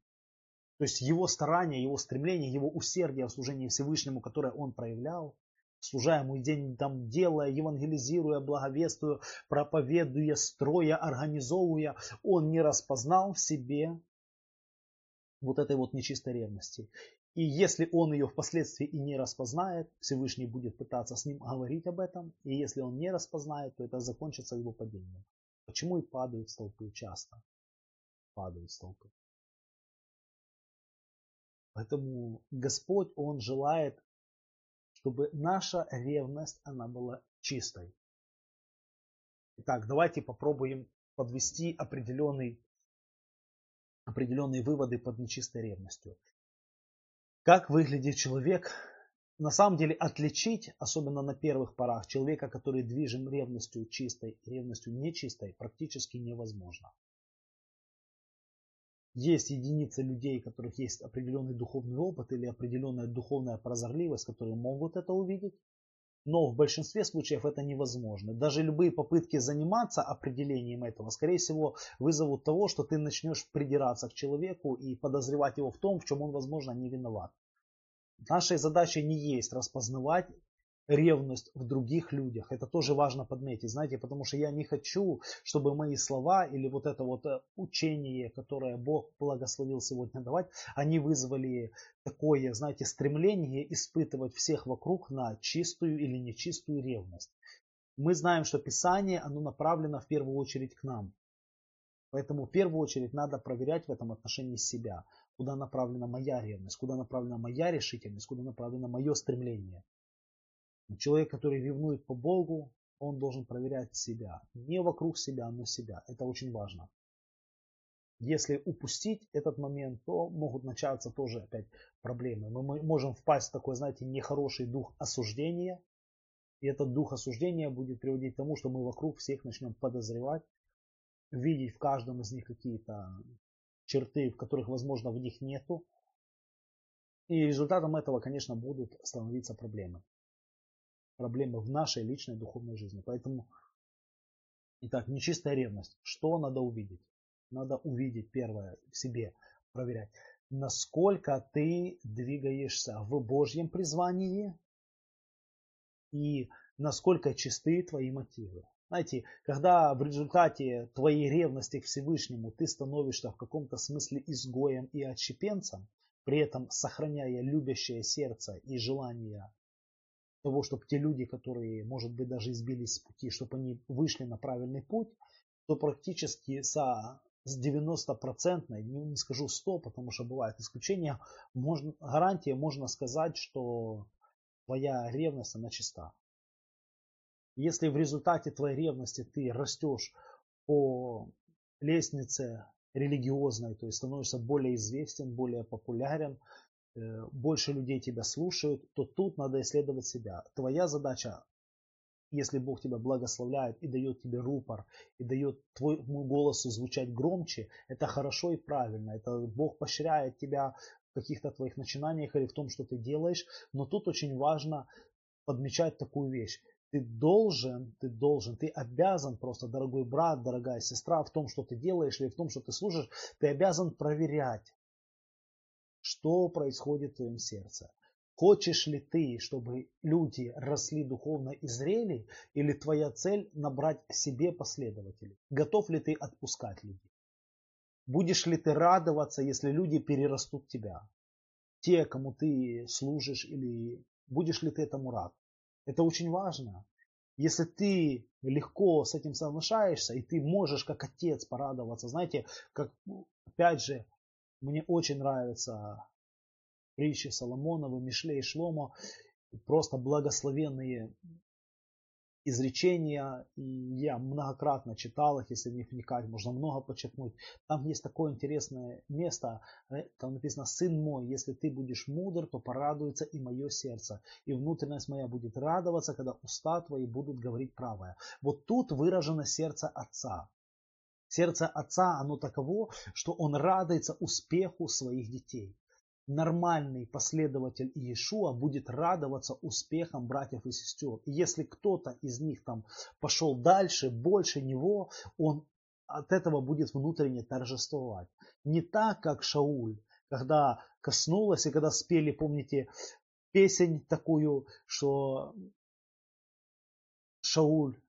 То есть его старание, его стремление, его усердие в служении Всевышнему, которое он проявлял, служа ему день там делая, евангелизируя, благовествуя, проповедуя, строя, организовывая, он не распознал в себе вот этой вот нечистой ревности. И если он ее впоследствии и не распознает, Всевышний будет пытаться с ним говорить об этом. И если он не распознает, то это закончится его падением. Почему и падают столпы часто? Падают столпы. Поэтому Господь, Он желает, чтобы наша ревность, она была чистой. Итак, давайте попробуем подвести определенный, определенные выводы под нечистой ревностью. Как выглядит человек? На самом деле отличить, особенно на первых порах, человека, который движим ревностью чистой и ревностью нечистой, практически невозможно. Есть единицы людей, у которых есть определенный духовный опыт или определенная духовная прозорливость, которые могут это увидеть. Но в большинстве случаев это невозможно. Даже любые попытки заниматься определением этого, скорее всего, вызовут того, что ты начнешь придираться к человеку и подозревать его в том, в чем он, возможно, не виноват. Нашей задачей не есть распознавать ревность в других людях. Это тоже важно подметить, знаете, потому что я не хочу, чтобы мои слова или вот это вот э, учение, которое Бог благословил сегодня давать, они вызвали такое, знаете, стремление испытывать всех вокруг на чистую или нечистую ревность. Мы знаем, что Писание, оно направлено в первую очередь к нам. Поэтому в первую очередь надо проверять в этом отношении себя. Куда направлена моя ревность, куда направлена моя решительность, куда направлено мое стремление. Человек, который ревнует по Богу, он должен проверять себя. Не вокруг себя, но себя. Это очень важно. Если упустить этот момент, то могут начаться тоже опять проблемы. Мы можем впасть в такой, знаете, нехороший дух осуждения. И этот дух осуждения будет приводить к тому, что мы вокруг всех начнем подозревать, видеть в каждом из них какие-то черты, в которых, возможно, в них нету. И результатом этого, конечно, будут становиться проблемы. Проблемы в нашей личной духовной жизни. Поэтому, итак, нечистая ревность. Что надо увидеть? Надо увидеть первое в себе, проверять, насколько ты двигаешься в Божьем призвании и насколько чисты твои мотивы. Знаете, когда в результате твоей ревности к Всевышнему ты становишься в каком-то смысле изгоем и отщепенцем, при этом сохраняя любящее сердце и желание того, чтобы те люди, которые, может быть, даже избились с пути, чтобы они вышли на правильный путь, то практически со, с 90-процентной, не скажу 100, потому что бывают исключения, можно, гарантия можно сказать, что твоя ревность, она чиста. Если в результате твоей ревности ты растешь по лестнице религиозной, то есть становишься более известен, более популярен, больше людей тебя слушают, то тут надо исследовать себя. Твоя задача, если Бог тебя благословляет и дает тебе рупор, и дает твоему голосу звучать громче, это хорошо и правильно. Это Бог поощряет тебя в каких-то твоих начинаниях или в том, что ты делаешь. Но тут очень важно подмечать такую вещь. Ты должен, ты должен, ты обязан просто, дорогой брат, дорогая сестра, в том, что ты делаешь или в том, что ты служишь, ты обязан проверять, что происходит в твоем сердце. Хочешь ли ты, чтобы люди росли духовно и зрели, или твоя цель набрать себе последователей? Готов ли ты отпускать людей? Будешь ли ты радоваться, если люди перерастут тебя? Те, кому ты служишь, или будешь ли ты этому рад? Это очень важно. Если ты легко с этим соглашаешься, и ты можешь как отец порадоваться, знаете, как, опять же, мне очень нравятся притчи Соломонова, Мишле и Шломо, просто благословенные изречения, и я многократно читал их, если них вникать, можно много подчеркнуть. Там есть такое интересное место, э, там написано, «Сын мой, если ты будешь мудр, то порадуется и мое сердце, и внутренность моя будет радоваться, когда уста твои будут говорить правое». Вот тут выражено сердце отца. Сердце отца, оно таково, что он радуется успеху своих детей нормальный последователь Иешуа будет радоваться успехам братьев и сестер. И если кто-то из них там пошел дальше, больше него, он от этого будет внутренне торжествовать. Не так, как Шауль, когда коснулась и когда спели, помните, песень такую, что Шауль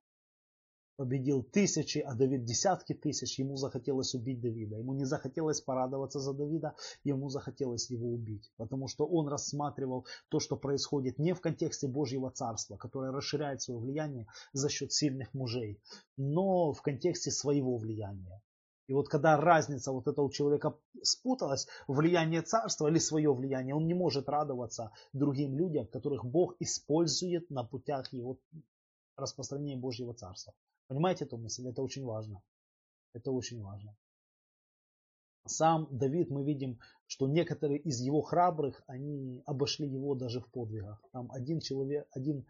победил тысячи, а Давид десятки тысяч. Ему захотелось убить Давида. Ему не захотелось порадоваться за Давида, ему захотелось его убить. Потому что он рассматривал то, что происходит не в контексте Божьего Царства, которое расширяет свое влияние за счет сильных мужей, но в контексте своего влияния. И вот когда разница вот этого человека спуталась, влияние царства или свое влияние, он не может радоваться другим людям, которых Бог использует на путях его распространения Божьего царства. Понимаете эту мысль? Это очень важно. Это очень важно. Сам Давид, мы видим, что некоторые из его храбрых, они обошли его даже в подвигах. Там один человек, один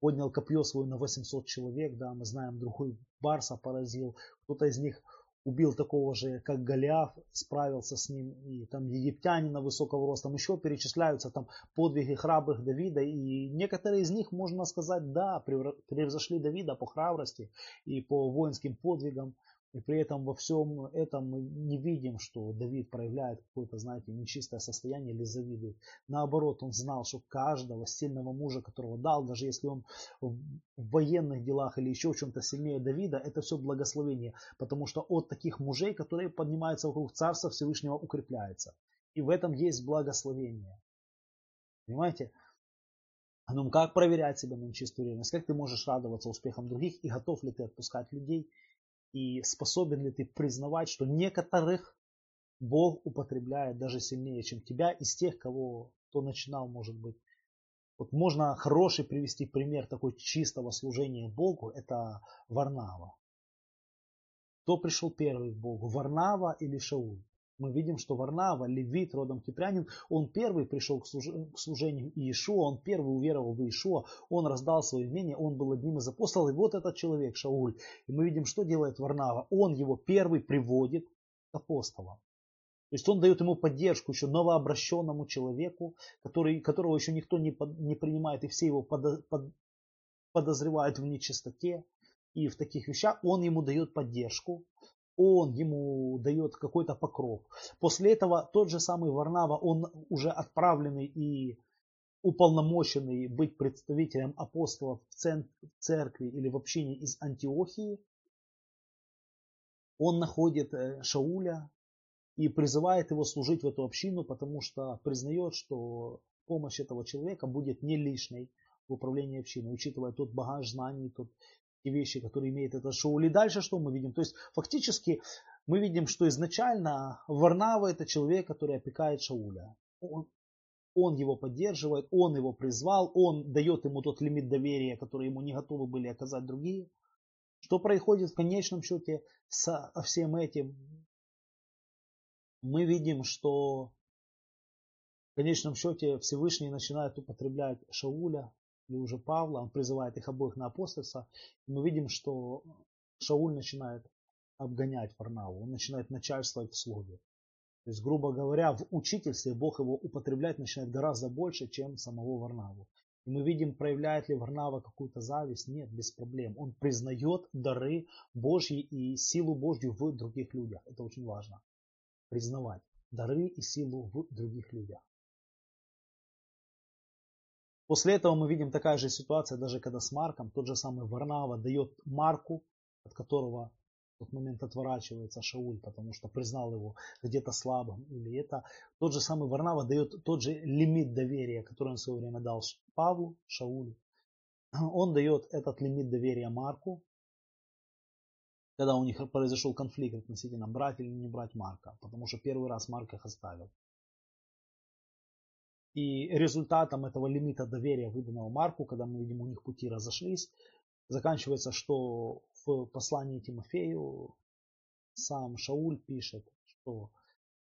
поднял копье свое на 800 человек, да, мы знаем, другой Барса поразил. Кто-то из них убил такого же, как Голиаф, справился с ним, и там египтянина высокого роста, там еще перечисляются там подвиги храбрых Давида, и некоторые из них, можно сказать, да, превзошли Давида по храбрости и по воинским подвигам, и при этом во всем этом мы не видим, что Давид проявляет какое-то, знаете, нечистое состояние или завидует. Наоборот, он знал, что каждого сильного мужа, которого дал, даже если он в военных делах или еще в чем-то сильнее Давида, это все благословение. Потому что от таких мужей, которые поднимаются вокруг Царства Всевышнего, укрепляется. И в этом есть благословение. Понимаете? Ну, как проверять себя на нечистую ревность? Как ты можешь радоваться успехам других? И готов ли ты отпускать людей? И способен ли ты признавать, что некоторых Бог употребляет даже сильнее, чем тебя, из тех, кого кто начинал, может быть, Вот можно хороший привести пример такой чистого служения Богу, это Варнава. Кто пришел первый к Богу, Варнава или Шауль? Мы видим, что Варнава, левит, родом кипрянин, он первый пришел к, служению Иешуа, он первый уверовал в Иешуа, он раздал свое имение, он был одним из апостолов. И вот этот человек, Шауль. И мы видим, что делает Варнава. Он его первый приводит к апостолам. То есть он дает ему поддержку еще новообращенному человеку, который, которого еще никто не, под, не принимает, и все его под, под, подозревают в нечистоте и в таких вещах. Он ему дает поддержку, он ему дает какой-то покров. После этого тот же самый Варнава, он уже отправленный и уполномоченный быть представителем апостолов в церкви или в общине из Антиохии, он находит э, Шауля, и призывает его служить в эту общину, потому что признает, что помощь этого человека будет не лишней в управлении общиной, учитывая тот багаж знаний, тот, вещи, которые имеет это шоу. И дальше что мы видим? То есть фактически мы видим, что изначально Варнава это человек, который опекает Шауля. Он, он его поддерживает, он его призвал, он дает ему тот лимит доверия, который ему не готовы были оказать другие. Что происходит в конечном счете со всем этим? мы видим, что в конечном счете Всевышний начинает употреблять Шауля или уже Павла, он призывает их обоих на апостольство, и мы видим, что Шауль начинает обгонять Варнаву, он начинает начальствовать в слове. То есть, грубо говоря, в учительстве Бог его употреблять начинает гораздо больше, чем самого Варнаву. И мы видим, проявляет ли Варнава какую-то зависть? Нет, без проблем. Он признает дары Божьи и силу Божью в других людях. Это очень важно признавать дары и силу в других людях. После этого мы видим такая же ситуация, даже когда с Марком, тот же самый Варнава дает Марку, от которого в тот момент отворачивается Шауль, потому что признал его где-то слабым. Или это тот же самый Варнава дает тот же лимит доверия, который он в свое время дал Павлу, Шаулю. Он дает этот лимит доверия Марку, когда у них произошел конфликт относительно брать или не брать Марка, потому что первый раз Марк их оставил. И результатом этого лимита доверия, выданного Марку, когда мы видим, у них пути разошлись, заканчивается, что в послании Тимофею сам Шауль пишет, что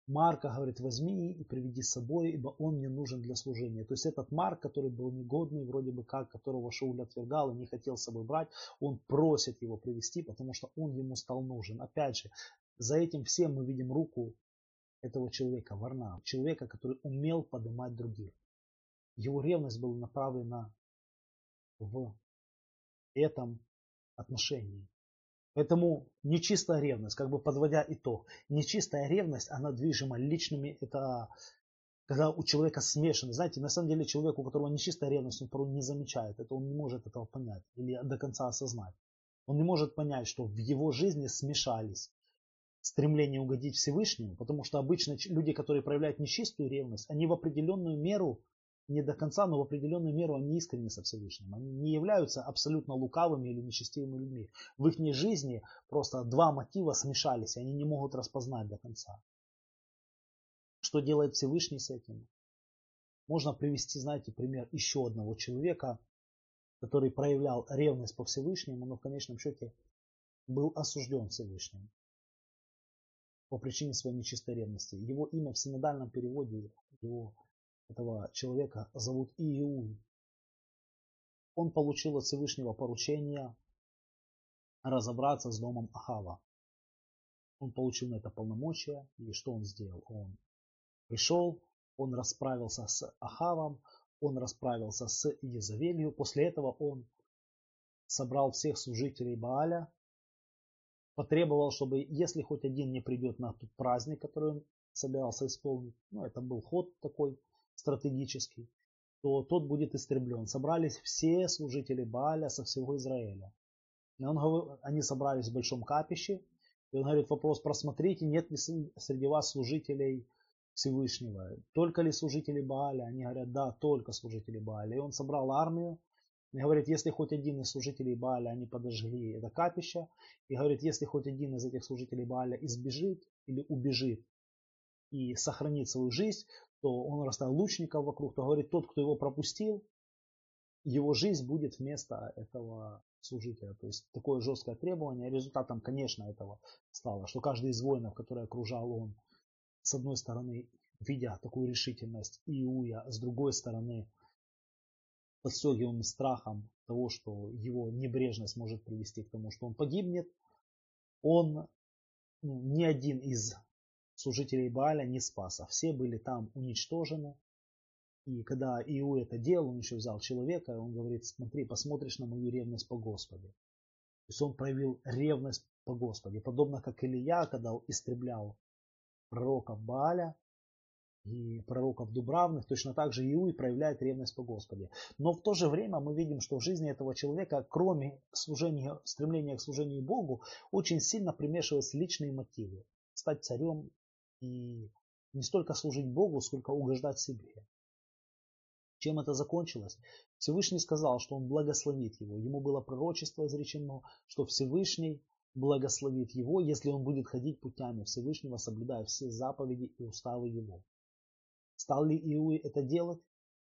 Марка говорит, возьми и приведи с собой, ибо он мне нужен для служения. То есть этот Марк, который был негодный, вроде бы как, которого Шауль отвергал и не хотел с собой брать, он просит его привести, потому что он ему стал нужен. Опять же, за этим всем мы видим руку этого человека, Варна, человека, который умел поднимать других. Его ревность была направлена в этом отношении. Поэтому нечистая ревность, как бы подводя итог, нечистая ревность, она движима личными, это когда у человека смешано. Знаете, на самом деле человек, у которого нечистая ревность, он порой не замечает это, он не может этого понять или до конца осознать. Он не может понять, что в его жизни смешались стремление угодить Всевышнему, потому что обычно люди, которые проявляют нечистую ревность, они в определенную меру не до конца, но в определенную меру они искренни со Всевышним. Они не являются абсолютно лукавыми или нечестивыми людьми. В их жизни просто два мотива смешались, и они не могут распознать до конца. Что делает Всевышний с этим? Можно привести, знаете, пример еще одного человека, который проявлял ревность по Всевышнему, но в конечном счете был осужден Всевышним по причине своей нечистой ревности. Его имя в синодальном переводе, его этого человека зовут Иуй. Он получил от Всевышнего поручение разобраться с домом Ахава. Он получил на это полномочия, и что он сделал? Он пришел, он расправился с Ахавом, он расправился с Езавелью. После этого он собрал всех служителей Бааля, потребовал, чтобы если хоть один не придет на тот праздник, который он собирался исполнить, ну это был ход такой, стратегический, то тот будет истреблен. Собрались все служители Бааля со всего Израиля. И он, они собрались в большом капище, и он говорит, вопрос просмотрите, нет ли среди вас служителей Всевышнего. Только ли служители Бааля? Они говорят, да, только служители Бааля. И он собрал армию, и говорит, если хоть один из служителей Бааля, они подожгли это капище, и говорит, если хоть один из этих служителей Бааля избежит или убежит и сохранит свою жизнь, то он расставил лучников вокруг, то говорит, тот, кто его пропустил, его жизнь будет вместо этого служителя. То есть такое жесткое требование. Результатом, конечно, этого стало, что каждый из воинов, который окружал он, с одной стороны, видя такую решительность Иуя, с другой стороны, подстегиваем страхом того, что его небрежность может привести к тому, что он погибнет, он ну, ни один из служителей Бааля не спас, а все были там уничтожены. И когда Иу это делал, он еще взял человека, и он говорит, смотри, посмотришь на мою ревность по Господи. То есть он проявил ревность по Господи, подобно как Илья, когда истреблял пророка Бааля, и пророков Дубравных, точно так же Иуи проявляет ревность по Господи. Но в то же время мы видим, что в жизни этого человека, кроме служения, стремления к служению Богу, очень сильно примешиваются личные мотивы. Стать царем и не столько служить Богу, сколько угождать себе. Чем это закончилось? Всевышний сказал, что он благословит его. Ему было пророчество изречено, что Всевышний благословит его, если он будет ходить путями Всевышнего, соблюдая все заповеди и уставы его. Стал ли Иуи это делать?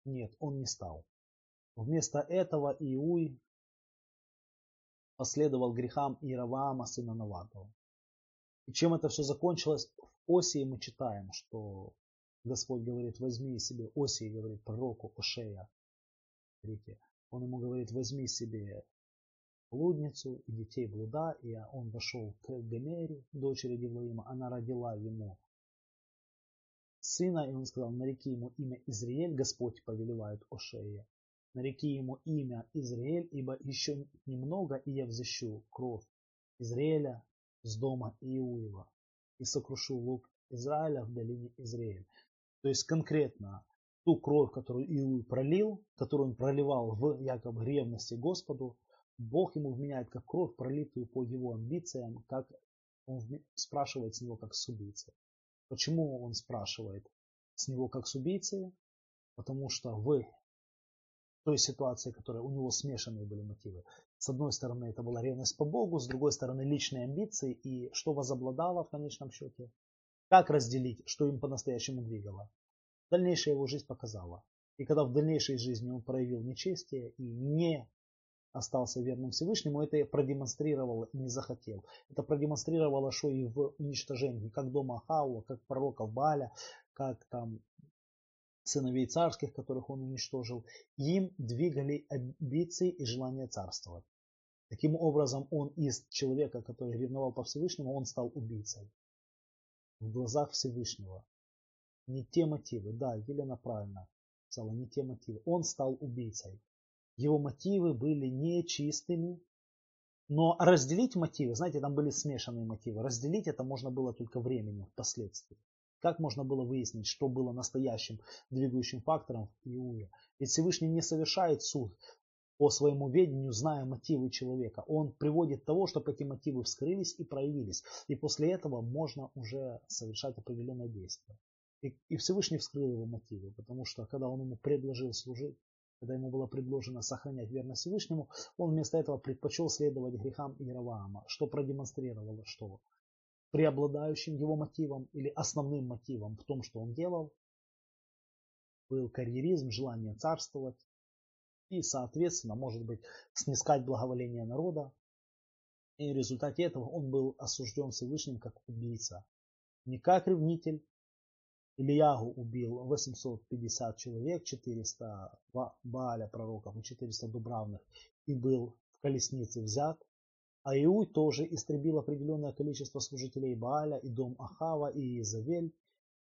Нет, он не стал. Вместо этого Иуи последовал грехам Иераваама, сына Наватова. И чем это все закончилось? В Осии мы читаем, что Господь говорит, возьми себе, Осии говорит пророку Ошея, смотрите, он ему говорит, возьми себе блудницу и детей блуда, и он вошел к Гомере, дочери Девлаима, она родила ему сына, и он сказал, нареки ему имя Израиль, Господь повелевает Ошея. Нареки ему имя Израиль, ибо еще немного, и я взыщу кровь Израиля с дома Иуева, и сокрушу лук Израиля в долине Израиль. То есть конкретно ту кровь, которую Иуй пролил, которую он проливал в якобы ревности Господу, Бог ему вменяет как кровь, пролитую по его амбициям, как он спрашивает с него как с убийцей. Почему он спрашивает с него как с убийцей? Потому что в той ситуации, которая у него смешанные были мотивы. С одной стороны, это была ревность по Богу, с другой стороны, личные амбиции. И что возобладало в конечном счете? Как разделить, что им по-настоящему двигало? Дальнейшая его жизнь показала. И когда в дальнейшей жизни он проявил нечестие и не остался верным Всевышнему, это продемонстрировало и не захотел. Это продемонстрировало, что и в уничтожении, как дома Хауа, как пророков Баля, как там сыновей царских, которых он уничтожил, им двигали амбиции и желание царствовать. Таким образом, он из человека, который ревновал по Всевышнему, он стал убийцей. В глазах Всевышнего. Не те мотивы. Да, Елена правильно сказала, не те мотивы. Он стал убийцей. Его мотивы были нечистыми. Но разделить мотивы, знаете, там были смешанные мотивы. Разделить это можно было только временем, впоследствии. Как можно было выяснить, что было настоящим двигающим фактором в Иуе? Ведь Всевышний не совершает суд по своему ведению, зная мотивы человека. Он приводит того, чтобы эти мотивы вскрылись и проявились. И после этого можно уже совершать определенное действие. И, и Всевышний вскрыл его мотивы, потому что когда он ему предложил служить, когда ему было предложено сохранять верность Всевышнему, он вместо этого предпочел следовать грехам Иераваама, что продемонстрировало, что преобладающим его мотивом или основным мотивом в том, что он делал, был карьеризм, желание царствовать и, соответственно, может быть, снискать благоволение народа. И в результате этого он был осужден Всевышним как убийца. Не как ревнитель, Ильягу убил 850 человек, 400 Бааля пророков и 400 Дубравных, и был в колеснице взят. А Иуй тоже истребил определенное количество служителей Бааля, и дом Ахава, и Изавель,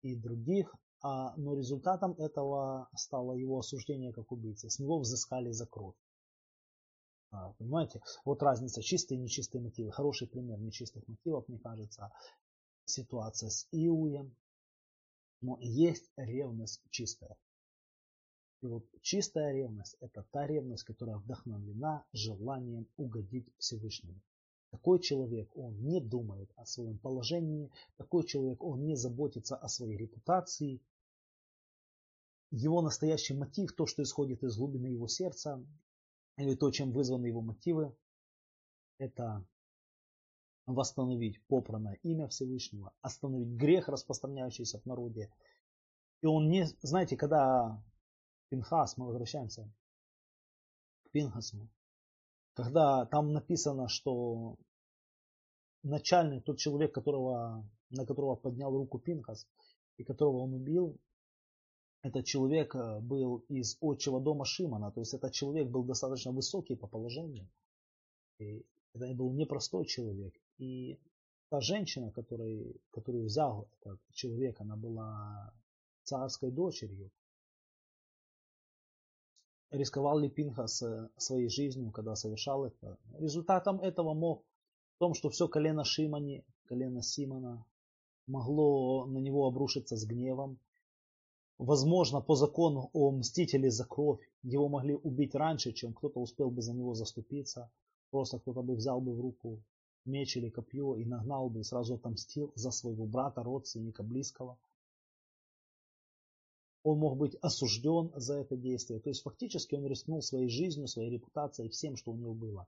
и других. А, но результатом этого стало его осуждение как убийцы. С него взыскали за кровь. А, понимаете, вот разница, чистые и нечистые мотивы. Хороший пример нечистых мотивов, мне кажется, ситуация с Иуем, но есть ревность чистая. И вот чистая ревность – это та ревность, которая вдохновлена желанием угодить Всевышнему. Такой человек, он не думает о своем положении, такой человек, он не заботится о своей репутации. Его настоящий мотив, то, что исходит из глубины его сердца, или то, чем вызваны его мотивы, это восстановить попранное имя Всевышнего, остановить грех, распространяющийся в народе. И он не, знаете, когда Пинхас, мы возвращаемся Пинхасу, когда там написано, что начальник, тот человек, которого, на которого поднял руку Пинхас и которого он убил, этот человек э, был из отчего дома Шимана, то есть этот человек был достаточно высокий по положению. И это был непростой человек. И та женщина, который, которую взял этот человек, она была царской дочерью. Рисковал ли Пинхас своей жизнью, когда совершал это? Результатом этого мог в том, что все колено Шимани, колено Симона могло на него обрушиться с гневом. Возможно, по закону о мстителе за кровь его могли убить раньше, чем кто-то успел бы за него заступиться. Просто кто-то бы взял бы в руку меч или копье и нагнал бы и сразу отомстил за своего брата, родственника, близкого он мог быть осужден за это действие. То есть фактически он рискнул своей жизнью, своей репутацией, всем, что у него было.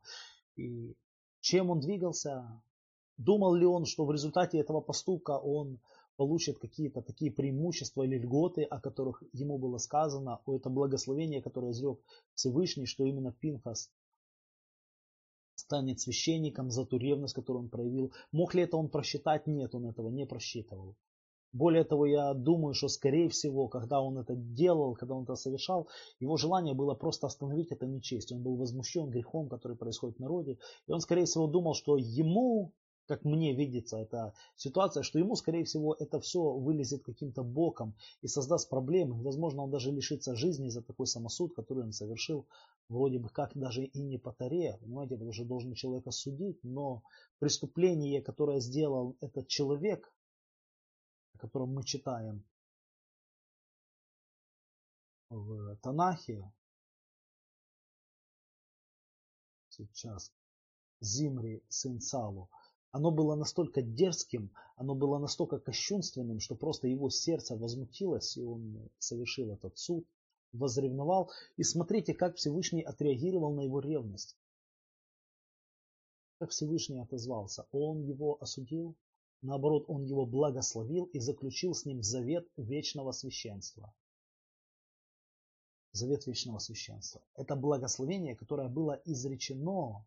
И чем он двигался? Думал ли он, что в результате этого поступка он получит какие-то такие преимущества или льготы, о которых ему было сказано, о это благословение, которое изрек Всевышний, что именно Пинхас станет священником за ту ревность, которую он проявил. Мог ли это он просчитать? Нет, он этого не просчитывал. Более того, я думаю, что скорее всего, когда он это делал, когда он это совершал, его желание было просто остановить это нечесть. Он был возмущен грехом, который происходит в народе. И он, скорее всего, думал, что ему, как мне видится эта ситуация, что ему, скорее всего, это все вылезет каким-то боком и создаст проблемы. Возможно, он даже лишится жизни за такой самосуд, который он совершил, вроде бы как даже и не по таре, понимаете, потому что должен человека судить, но преступление, которое сделал этот человек, о котором мы читаем в Танахе, сейчас Зимри, сын Салу, оно было настолько дерзким, оно было настолько кощунственным, что просто его сердце возмутилось, и он совершил этот суд, возревновал. И смотрите, как Всевышний отреагировал на его ревность. Как Всевышний отозвался. Он его осудил, Наоборот, он его благословил и заключил с ним завет вечного священства. Завет вечного священства. Это благословение, которое было изречено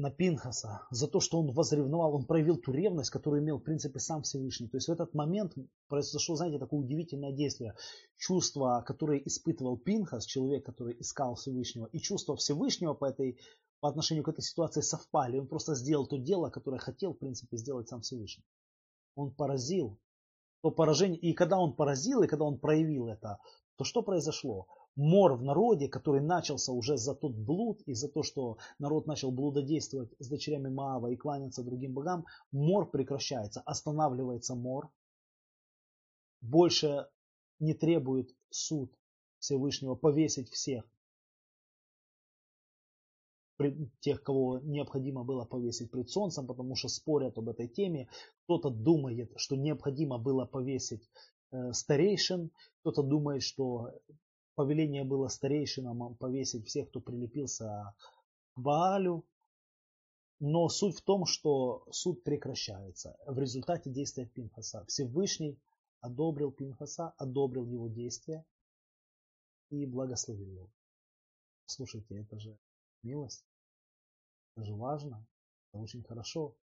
на Пинхаса за то, что он возревновал, он проявил ту ревность, которую имел в принципе сам Всевышний. То есть в этот момент произошло, знаете, такое удивительное действие. Чувство, которое испытывал Пинхас, человек, который искал Всевышнего, и чувство Всевышнего по этой по отношению к этой ситуации совпали. Он просто сделал то дело, которое хотел, в принципе, сделать сам Всевышний. Он поразил. То поражение, и когда он поразил, и когда он проявил это, то что произошло? Мор в народе, который начался уже за тот блуд и за то, что народ начал блудодействовать с дочерями Маава и кланяться другим богам, мор прекращается, останавливается мор. Больше не требует суд Всевышнего повесить всех тех, кого необходимо было повесить пред солнцем, потому что спорят об этой теме. Кто-то думает, что необходимо было повесить э, старейшин, кто-то думает, что повеление было старейшинам повесить всех, кто прилепился к Баалю. Но суть в том, что суд прекращается в результате действия Пинхаса. Всевышний одобрил Пинхаса, одобрил его действия и благословил его. Слушайте, это же милость. Это же важно, это очень хорошо.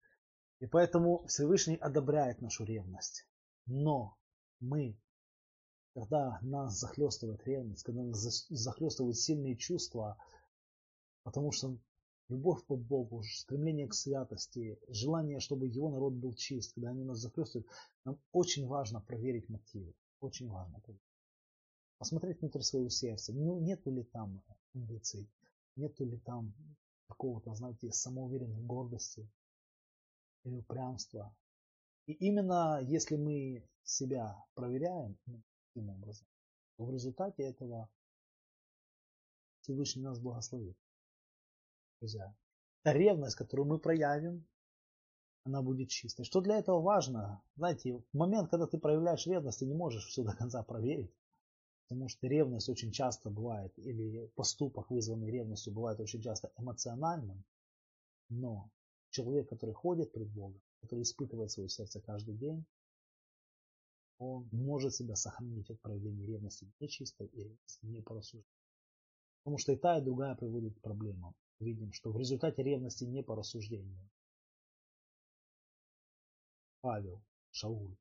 И поэтому Всевышний одобряет нашу ревность. Но мы, когда нас захлестывает ревность, когда нас захлестывают сильные чувства, потому что любовь по Богу, стремление к святости, желание, чтобы его народ был чист, когда они нас захлестывают, нам очень важно проверить мотивы. Очень важно. Посмотреть внутрь своего сердца. Ну, нету ли там амбиций, нету ли там какого-то, знаете, самоуверенной гордости или упрямства. И именно если мы себя проверяем таким образом, в результате этого Всевышний нас благословит. Друзья, та ревность, которую мы проявим, она будет чистой. Что для этого важно? Знаете, в момент, когда ты проявляешь ревность, ты не можешь все до конца проверить. Потому что ревность очень часто бывает, или поступок, вызванный ревностью, бывает очень часто эмоциональным. Но человек, который ходит пред Богом, который испытывает свое сердце каждый день, он может себя сохранить от проявления ревности нечистой и ревности не по Потому что и та, и другая приводит к проблемам. Видим, что в результате ревности не по рассуждению. Павел, Шауль,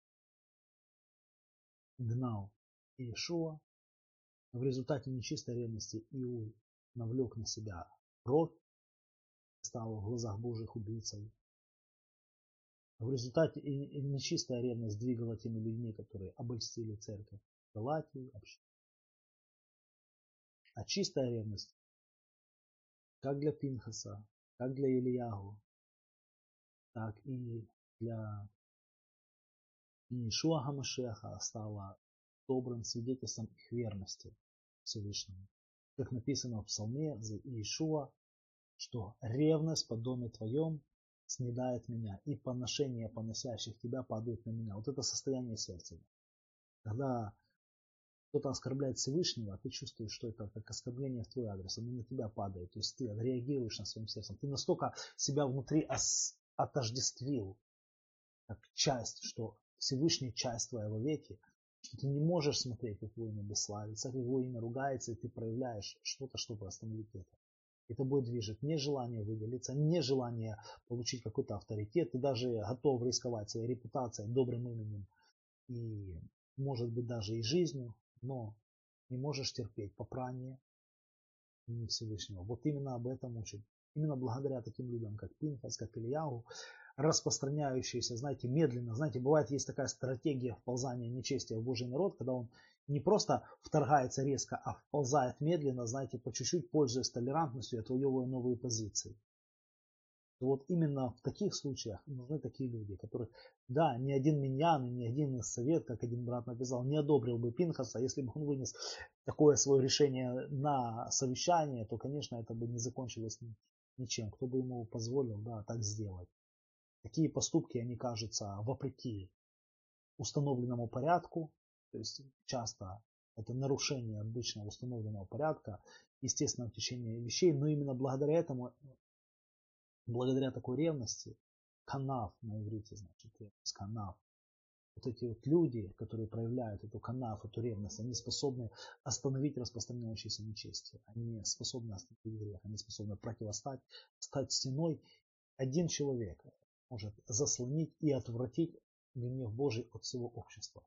гнал Иешуа. В результате нечистой ревности Иуй навлек на себя кровь, стал в глазах Божьих убийцей. В результате и нечистая ревность двигала теми людьми, которые обольстили церковь Галатии, общины. А чистая ревность, как для Пинхаса, как для Ильягу, так и для Иешуа Гамашеха стала добрым свидетельством их верности Всевышнему. Как написано в псалме за Иешуа, что ревность по доме твоем снедает меня, и поношения поносящих тебя падают на меня. Вот это состояние сердца. Когда кто-то оскорбляет Всевышнего, а ты чувствуешь, что это как оскорбление в твой адрес, оно на тебя падает. То есть ты реагируешь на своим сердцем. Ты настолько себя внутри отождествил, как часть, что Всевышний часть твоего веки, что ты не можешь смотреть, как его имя бесславится, как его имя ругается, и ты проявляешь что-то, чтобы остановить это. Это будет движет не желание выделиться, не желание получить какой-то авторитет. Ты даже готов рисковать своей репутацией, добрым именем и, может быть, даже и жизнью, но не можешь терпеть попрание Всевышнего. Вот именно об этом учит. Именно благодаря таким людям, как Пинхас, как Ильяу, распространяющиеся, знаете, медленно. Знаете, бывает есть такая стратегия вползания нечестия в Божий народ, когда он не просто вторгается резко, а вползает медленно, знаете, по чуть-чуть, пользуясь толерантностью, отвоевывая новые позиции. Вот именно в таких случаях нужны такие люди, которых, да, ни один миньян, ни один совет, как один брат написал, не одобрил бы Пинхаса, если бы он вынес такое свое решение на совещание, то, конечно, это бы не закончилось ничем. Кто бы ему позволил, да, так сделать. Такие поступки, они кажутся вопреки установленному порядку, то есть часто это нарушение обычно установленного порядка, естественного течения вещей, но именно благодаря этому, благодаря такой ревности, канав на иврите значит, канав, вот эти вот люди, которые проявляют эту канав, эту ревность, они способны остановить распространяющиеся нечестие. Они способны остановить грех, они способны противостать, стать стеной. Один человек может заслонить и отвратить гнев Божий от всего общества.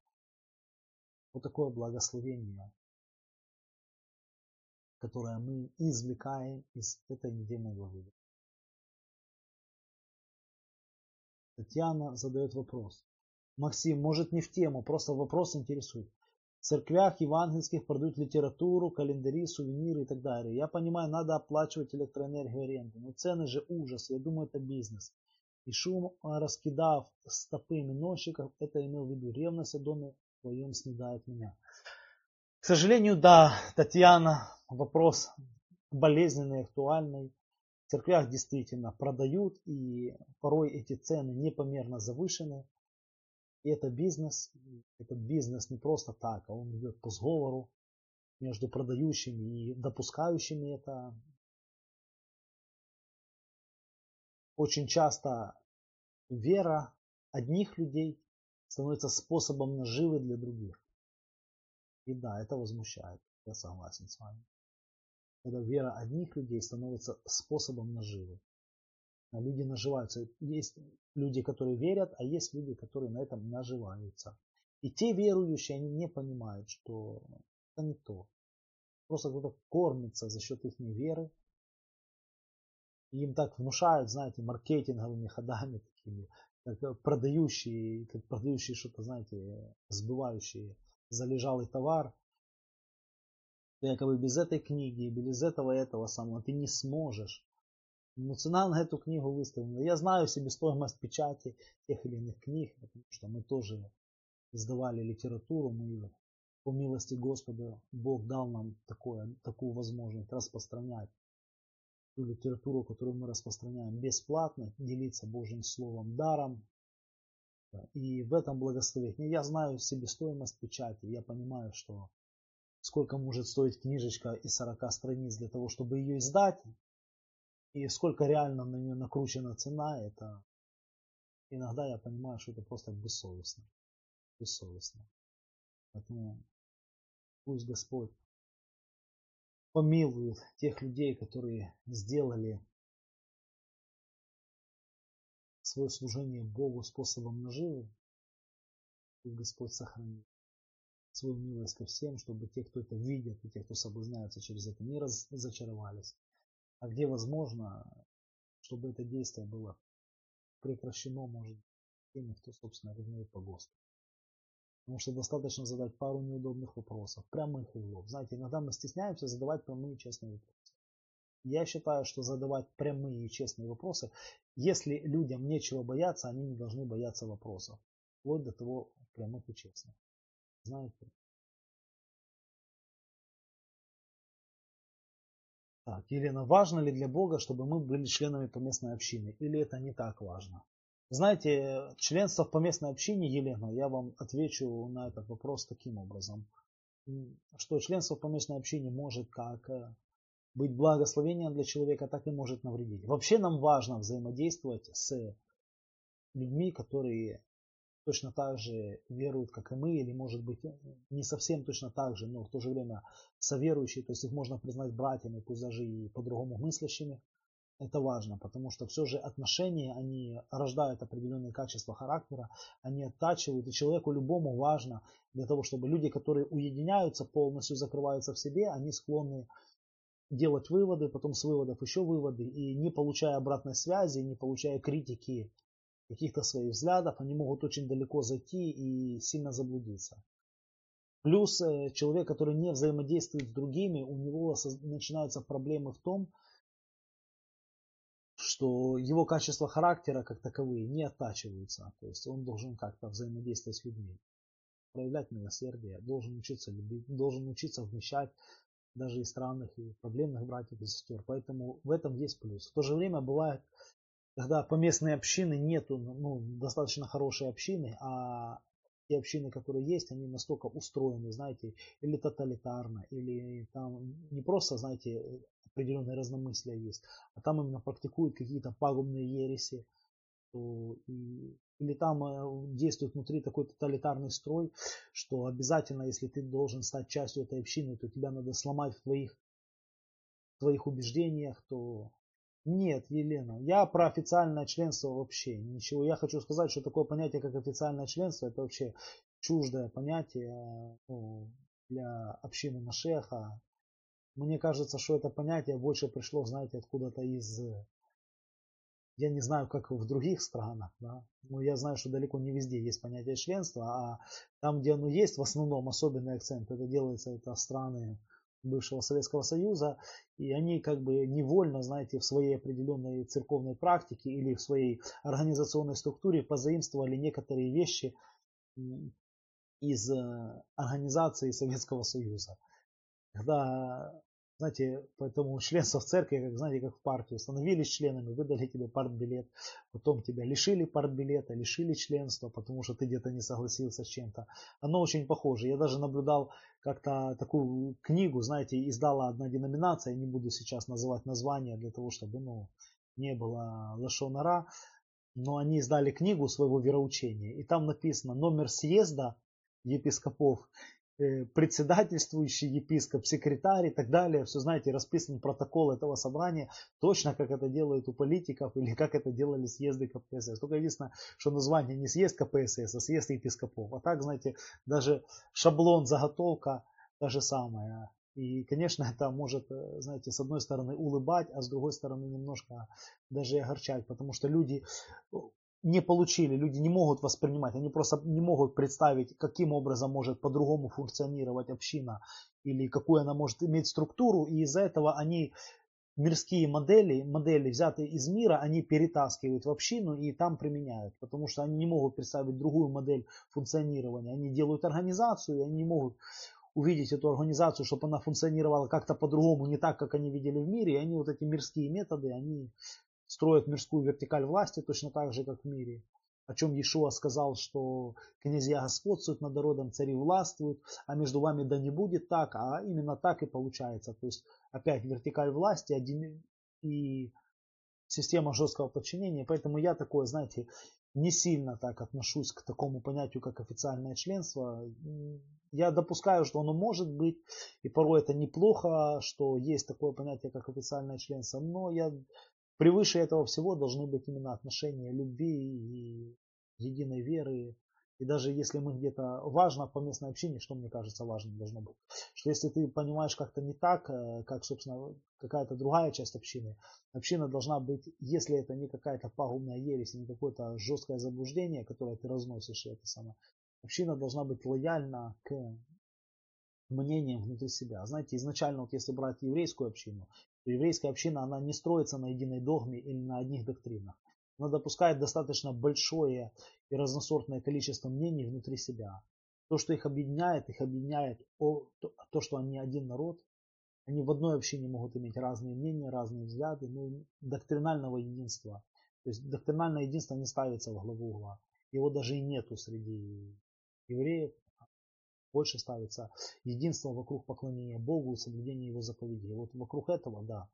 Вот такое благословение, которое мы извлекаем из этой недельной главы. Татьяна задает вопрос. Максим, может не в тему, просто вопрос интересует. В церквях евангельских продают литературу, календари, сувениры и так далее. Я понимаю, надо оплачивать электроэнергию аренду, но цены же ужас, я думаю, это бизнес. И шум, а, раскидав стопы миновщиков, это имел в виду ревность о доме твоем снедает меня. К сожалению, да, Татьяна, вопрос болезненный, актуальный. В церквях действительно продают, и порой эти цены непомерно завышены. И это бизнес. Этот бизнес не просто так, а он идет по сговору между продающими и допускающими это Очень часто вера одних людей становится способом наживы для других. И да, это возмущает. Я согласен с вами. Когда вера одних людей становится способом наживы. А люди наживаются. Есть люди, которые верят, а есть люди, которые на этом наживаются. И те верующие, они не понимают, что это не то. Просто кто-то кормится за счет их веры, им так внушают, знаете, маркетинговыми ходами такими, как продающие, как продающие что-то, знаете, сбывающие залежалый товар. Ты якобы без этой книги, без этого этого самого ты не сможешь. Но цена на эту книгу выставлена. Я знаю себестоимость печати тех или иных книг, потому что мы тоже издавали литературу, мы по милости Господа Бог дал нам такое, такую возможность распространять ту литературу, которую мы распространяем бесплатно, делиться Божьим Словом даром. И в этом благословении. Я знаю себестоимость печати, я понимаю, что сколько может стоить книжечка из 40 страниц для того, чтобы ее издать, и сколько реально на нее накручена цена, это иногда я понимаю, что это просто бессовестно. Бессовестно. Поэтому пусть Господь помилует тех людей, которые сделали свое служение Богу способом наживы, и Господь сохранит свою милость ко всем, чтобы те, кто это видят, и те, кто соблазняются через это, не разочаровались. А где возможно, чтобы это действие было прекращено, может, теми, кто, собственно, ревнует по Господу. Потому что достаточно задать пару неудобных вопросов, прямых и в лоб. Знаете, иногда мы стесняемся задавать прямые честные вопросы. Я считаю, что задавать прямые и честные вопросы, если людям нечего бояться, они не должны бояться вопросов. Вплоть до того прямых и честных. Знаете? Так, Елена, важно ли для Бога, чтобы мы были членами поместной общины? Или это не так важно? Знаете, членство в поместной общине, Елена, я вам отвечу на этот вопрос таким образом, что членство в поместной общине может как э, быть благословением для человека, так и может навредить. Вообще нам важно взаимодействовать с людьми, которые точно так же веруют, как и мы, или может быть не совсем точно так же, но в то же время соверующие, то есть их можно признать братьями, пусть даже и по-другому мыслящими. Это важно, потому что все же отношения, они рождают определенные качества характера, они оттачивают, и человеку любому важно для того, чтобы люди, которые уединяются, полностью закрываются в себе, они склонны делать выводы, потом с выводов еще выводы, и не получая обратной связи, не получая критики каких-то своих взглядов, они могут очень далеко зайти и сильно заблудиться. Плюс э, человек, который не взаимодействует с другими, у него начинаются проблемы в том, что его качества характера как таковые не оттачиваются. То есть он должен как-то взаимодействовать с людьми, проявлять милосердие, должен учиться любить, должен учиться вмещать даже и странных, и проблемных братьев и сестер. Поэтому в этом есть плюс. В то же время бывает, когда поместной общины нету, ну, достаточно хорошей общины, а те общины, которые есть, они настолько устроены, знаете, или тоталитарно, или там не просто, знаете, определенное разномыслие есть, а там именно практикуют какие-то пагубные ереси, и, или там э, действует внутри такой тоталитарный строй, что обязательно, если ты должен стать частью этой общины, то тебя надо сломать в твоих, в твоих убеждениях, то нет, Елена, я про официальное членство вообще ничего. Я хочу сказать, что такое понятие, как официальное членство, это вообще чуждое понятие ну, для общины Машеха, мне кажется, что это понятие больше пришло, знаете, откуда-то из... Я не знаю, как в других странах, да, но я знаю, что далеко не везде есть понятие членства, а там, где оно есть, в основном особенный акцент, это делается, это страны бывшего Советского Союза, и они как бы невольно, знаете, в своей определенной церковной практике или в своей организационной структуре позаимствовали некоторые вещи из э, организации Советского Союза. Когда знаете, поэтому членство в церкви, как знаете, как в партию, становились членами, выдали тебе партбилет, потом тебя лишили партбилета, лишили членства, потому что ты где-то не согласился с чем-то. Оно очень похоже. Я даже наблюдал как-то такую книгу, знаете, издала одна деноминация, я не буду сейчас называть название для того, чтобы ну, не было лошонара, но они издали книгу своего вероучения, и там написано номер съезда епископов председательствующий епископ, секретарь и так далее. Все знаете, расписан протокол этого собрания, точно как это делают у политиков или как это делали съезды КПСС. Только единственное, что название не съезд КПСС, а съезд епископов. А так, знаете, даже шаблон, заготовка та же самая. И, конечно, это может, э, знаете, с одной стороны улыбать, а с другой стороны немножко даже огорчать, потому что люди не получили, люди не могут воспринимать, они просто не могут представить, каким образом может по-другому функционировать община или какую она может иметь структуру, и из-за этого они мирские модели, модели, взятые из мира, они перетаскивают в общину и там применяют, потому что они не могут представить другую модель функционирования. Они делают организацию, и они не могут увидеть эту организацию, чтобы она функционировала как-то по-другому, не так, как они видели в мире, и они вот эти мирские методы, они строят мирскую вертикаль власти точно так же, как в мире. О чем Иешуа сказал, что князья господствуют над народом, цари властвуют, а между вами да не будет так, а именно так и получается. То есть опять вертикаль власти один, и система жесткого подчинения, поэтому я такое, знаете, не сильно так отношусь к такому понятию, как официальное членство. Я допускаю, что оно может быть, и порой это неплохо, что есть такое понятие, как официальное членство, но я превыше этого всего должны быть именно отношения любви и единой веры, и даже если мы где-то важно по местной общине, что мне кажется важным должно быть, что если ты понимаешь как-то не так, э, как, собственно, какая-то другая часть общины, община должна быть, если это не какая-то пагубная ересь, не какое-то жесткое заблуждение, которое ты разносишь, это самое, община должна быть лояльна к мнениям внутри себя. Знаете, изначально, вот если брать еврейскую общину, еврейская община, она не строится на единой догме или на одних доктринах но допускает достаточно большое и разносортное количество мнений внутри себя. То, что их объединяет, их объединяет то, то, что они один народ. Они в одной общине могут иметь разные мнения, разные взгляды, но доктринального единства. То есть доктринальное единство не ставится в главу угла. Его даже и нету среди евреев. Больше ставится единство вокруг поклонения Богу и соблюдения Его заповедей. Вот вокруг этого, да,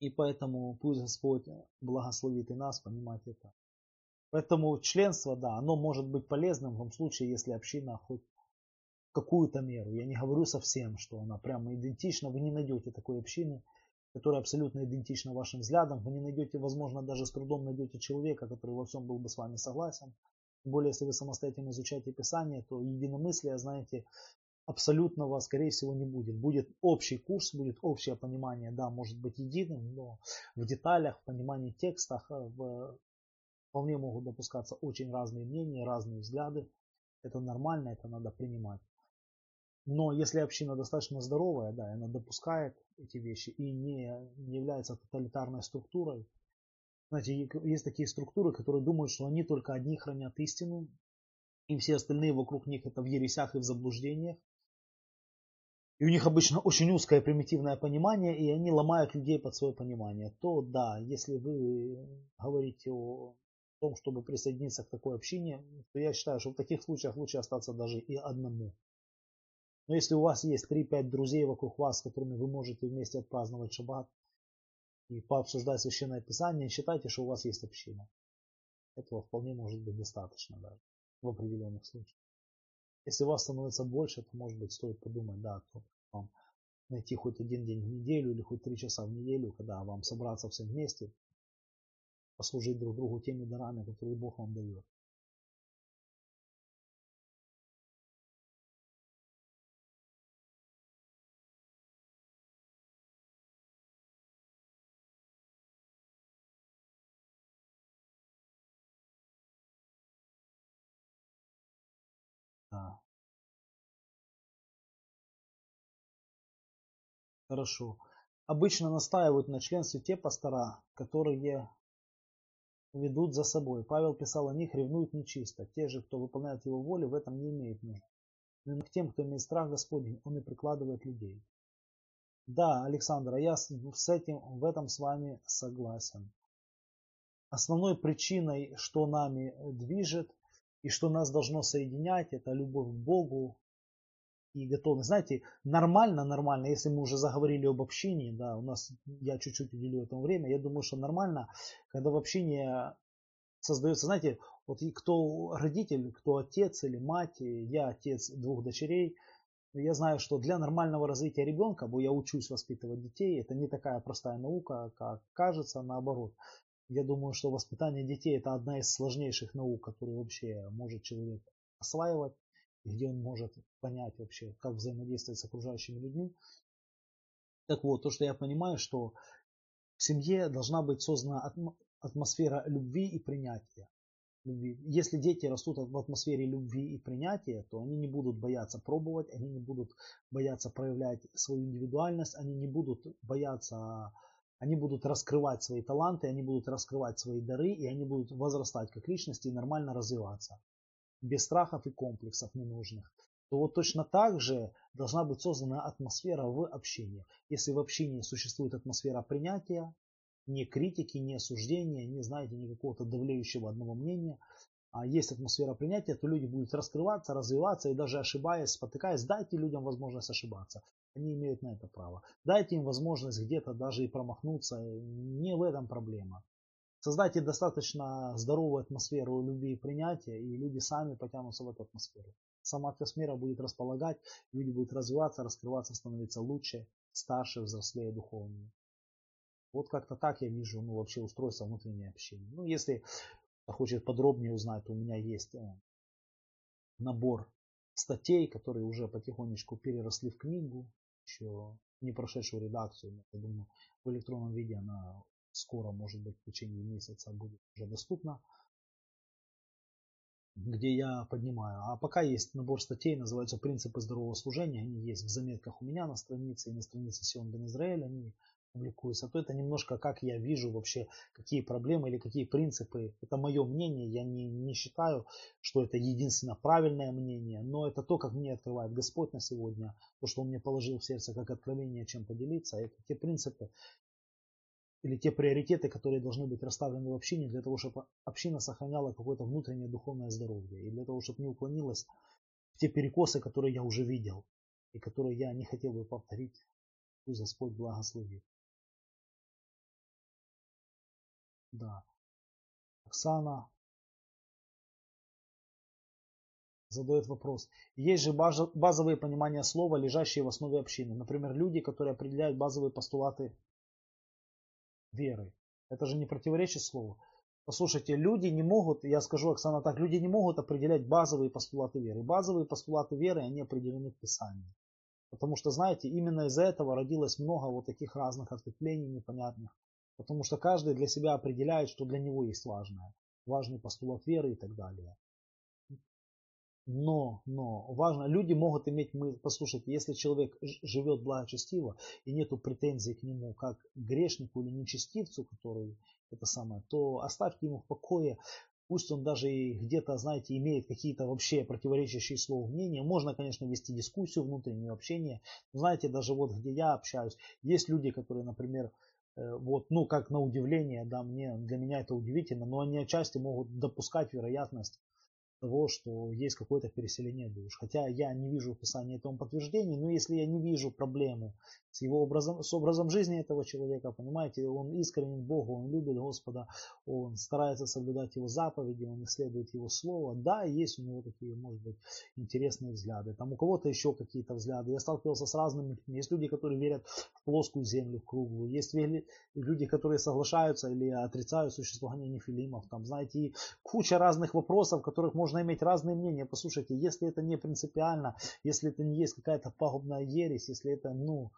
и поэтому пусть Господь благословит и нас понимать это. Поэтому членство, да, оно может быть полезным в том случае, если община хоть какую-то меру. Я не говорю совсем, что она прямо идентична. Вы не найдете такой общины, которая абсолютно идентична вашим взглядам. Вы не найдете, возможно, даже с трудом найдете человека, который во всем был бы с вами согласен. Тем более, если вы самостоятельно изучаете Писание, то единомыслие, знаете, абсолютного, скорее всего, не будет. Будет общий курс, будет общее понимание, да, может быть единым, но в деталях, в понимании текстах э, в, вполне могут допускаться очень разные мнения, разные взгляды. Это нормально, это надо принимать. Но если община достаточно здоровая, да, она допускает эти вещи и не является тоталитарной структурой. Знаете, есть такие структуры, которые думают, что они только одни хранят истину, и все остальные вокруг них это в ересях и в заблуждениях и у них обычно очень узкое примитивное понимание, и они ломают людей под свое понимание, то да, если вы говорите о том, чтобы присоединиться к такой общине, то я считаю, что в таких случаях лучше остаться даже и одному. Но если у вас есть 3-5 друзей вокруг вас, с которыми вы можете вместе отпраздновать шаббат и пообсуждать священное писание, считайте, что у вас есть община. Этого вполне может быть достаточно даже в определенных случаях. Если вас становится больше, то может быть стоит подумать, да, то вам найти хоть один день в неделю или хоть три часа в неделю, когда вам собраться всем вместе, послужить друг другу теми дарами, которые Бог вам дает. Хорошо. Обычно настаивают на членстве те пастора, которые ведут за собой. Павел писал о них, ревнуют нечисто. Те же, кто выполняет его волю, в этом не имеет нужды. Но к тем, кто имеет страх Господень, он и прикладывает людей. Да, Александр, а я с этим, в этом с вами согласен. Основной причиной, что нами движет и что нас должно соединять, это любовь к Богу, и готовы. Знаете, нормально, нормально, если мы уже заговорили об общении, да, у нас, я чуть-чуть уделю этому время, я думаю, что нормально, когда в общении создается, знаете, вот кто родитель, кто отец или мать, я отец двух дочерей, я знаю, что для нормального развития ребенка, бо я учусь воспитывать детей, это не такая простая наука, как кажется, наоборот. Я думаю, что воспитание детей это одна из сложнейших наук, которую вообще может человек осваивать где он может понять вообще, как взаимодействовать с окружающими людьми. Так вот, то, что я понимаю, что в семье должна быть создана атмосфера любви и принятия. Любви. Если дети растут в атмосфере любви и принятия, то они не будут бояться пробовать, они не будут бояться проявлять свою индивидуальность, они не будут бояться, они будут раскрывать свои таланты, они будут раскрывать свои дары, и они будут возрастать как личности и нормально развиваться без страхов и комплексов ненужных, то вот точно так же должна быть создана атмосфера в общении. Если в общении существует атмосфера принятия, не критики, не осуждения, не, знаете, ни какого-то давлеющего одного мнения, а есть атмосфера принятия, то люди будут раскрываться, развиваться и даже ошибаясь, спотыкаясь, дайте людям возможность ошибаться. Они имеют на это право. Дайте им возможность где-то даже и промахнуться. Не в этом проблема. Создайте достаточно здоровую атмосферу любви и принятия, и люди сами потянутся в эту атмосферу. Сама атмосфера будет располагать, люди будут развиваться, раскрываться, становиться лучше, старше, взрослее, духовнее. Вот как-то так я вижу ну, вообще устройство внутреннего общения. Ну, если хочет подробнее узнать, то у меня есть э, набор статей, которые уже потихонечку переросли в книгу, еще не прошедшую редакцию. Я думаю, в электронном виде она скоро, может быть, в течение месяца будет уже доступна, где я поднимаю. А пока есть набор статей, называется «Принципы здорового служения». Они есть в заметках у меня на странице и на странице Сион Бен Израиль. Они публикуются, то это немножко как я вижу вообще, какие проблемы или какие принципы. Это мое мнение, я не, не считаю, что это единственно правильное мнение, но это то, как мне открывает Господь на сегодня, то, что Он мне положил в сердце как откровение, чем поделиться. Это те принципы или те приоритеты, которые должны быть расставлены в общине для того, чтобы община сохраняла какое-то внутреннее духовное здоровье и для того, чтобы не уклонилась в те перекосы, которые я уже видел и которые я не хотел бы повторить. Пусть Господь благословит. Да. Оксана задает вопрос. Есть же базовые понимания слова, лежащие в основе общины. Например, люди, которые определяют базовые постулаты веры. Это же не противоречит слову. Послушайте, люди не могут, я скажу, Оксана, так, люди не могут определять базовые постулаты веры. Базовые постулаты веры, они определены в Писании. Потому что, знаете, именно из-за этого родилось много вот таких разных ответвлений непонятных. Потому что каждый для себя определяет, что для него есть важное. Важный постулат веры и так далее. Но, но, важно, люди могут иметь, мы, послушайте, если человек живет благочестиво и нету претензий к нему как грешнику или нечестивцу, который это самое, то оставьте ему в покое, пусть он даже и где-то, знаете, имеет какие-то вообще противоречащие слову мнения. Можно, конечно, вести дискуссию, внутреннее общение. Но знаете, даже вот где я общаюсь, есть люди, которые, например, Э, вот, ну, как на удивление, да, мне, для меня это удивительно, но они отчасти могут допускать вероятность того, что есть какое-то переселение душ. Хотя я не вижу в Писании этому подтверждений, но если я не вижу проблемы с его образом, с образом жизни этого человека, понимаете, он искренен Богу, он любит Господа, он старается соблюдать его заповеди, он исследует его слово. Да, есть у него такие, может быть, интересные взгляды. Там у кого-то еще какие-то взгляды. Я сталкивался с разными людьми. Есть люди, которые верят в плоскую землю, в круглую. Есть люди, которые соглашаются или отрицают существование нефилимов. Там, знаете, куча разных вопросов, которых можно иметь разные мнения. Послушайте, если это не принципиально, если это не есть какая-то пагубная ересь, если это, ну,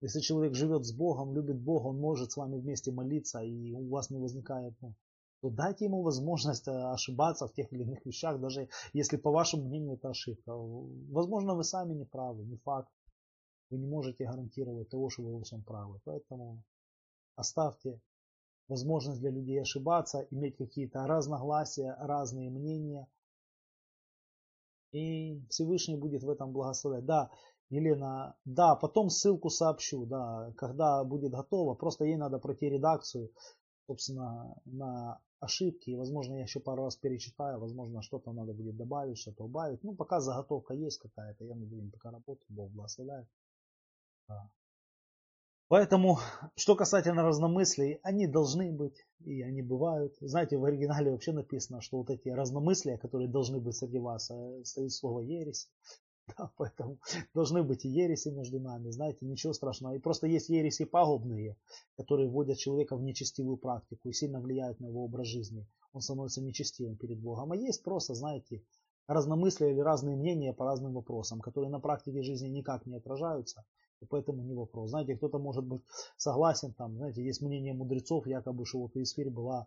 если человек живет с Богом, любит Бога, он может с вами вместе молиться, и у вас не возникает, ну, то дайте ему возможность э, ошибаться в тех или иных вещах, даже если по вашему мнению это ошибка. Возможно, вы сами не правы, не факт. Вы не можете гарантировать того, что вы во всем правы. Поэтому оставьте возможность для людей ошибаться, иметь какие-то разногласия, разные мнения. И Всевышний будет в этом благословлять. Да, Елена, да, потом ссылку сообщу, да, когда будет готово. Просто ей надо пройти редакцию, собственно, на ошибки. И, возможно, я еще пару раз перечитаю, возможно, что-то надо будет добавить, что-то убавить. Ну, пока заготовка есть какая-то, я над ним пока работаю, Бог благословляет. Да. Поэтому, что касательно разномыслий, они должны быть, и они бывают. Знаете, в оригинале вообще написано, что вот эти разномыслия, которые должны быть среди вас, э, стоит слово ересь. Да, поэтому должны быть и ереси между нами, знаете, ничего страшного. И просто есть ереси пагубные, которые вводят человека в нечестивую практику и сильно влияют на его образ жизни. Он становится нечестивым перед Богом. А есть просто, знаете, разномыслия или разные мнения по разным вопросам, которые на практике жизни никак не отражаются. И поэтому не вопрос. Знаете, кто-то может быть согласен, там, знаете, есть мнение мудрецов, якобы, что вот Исфирь была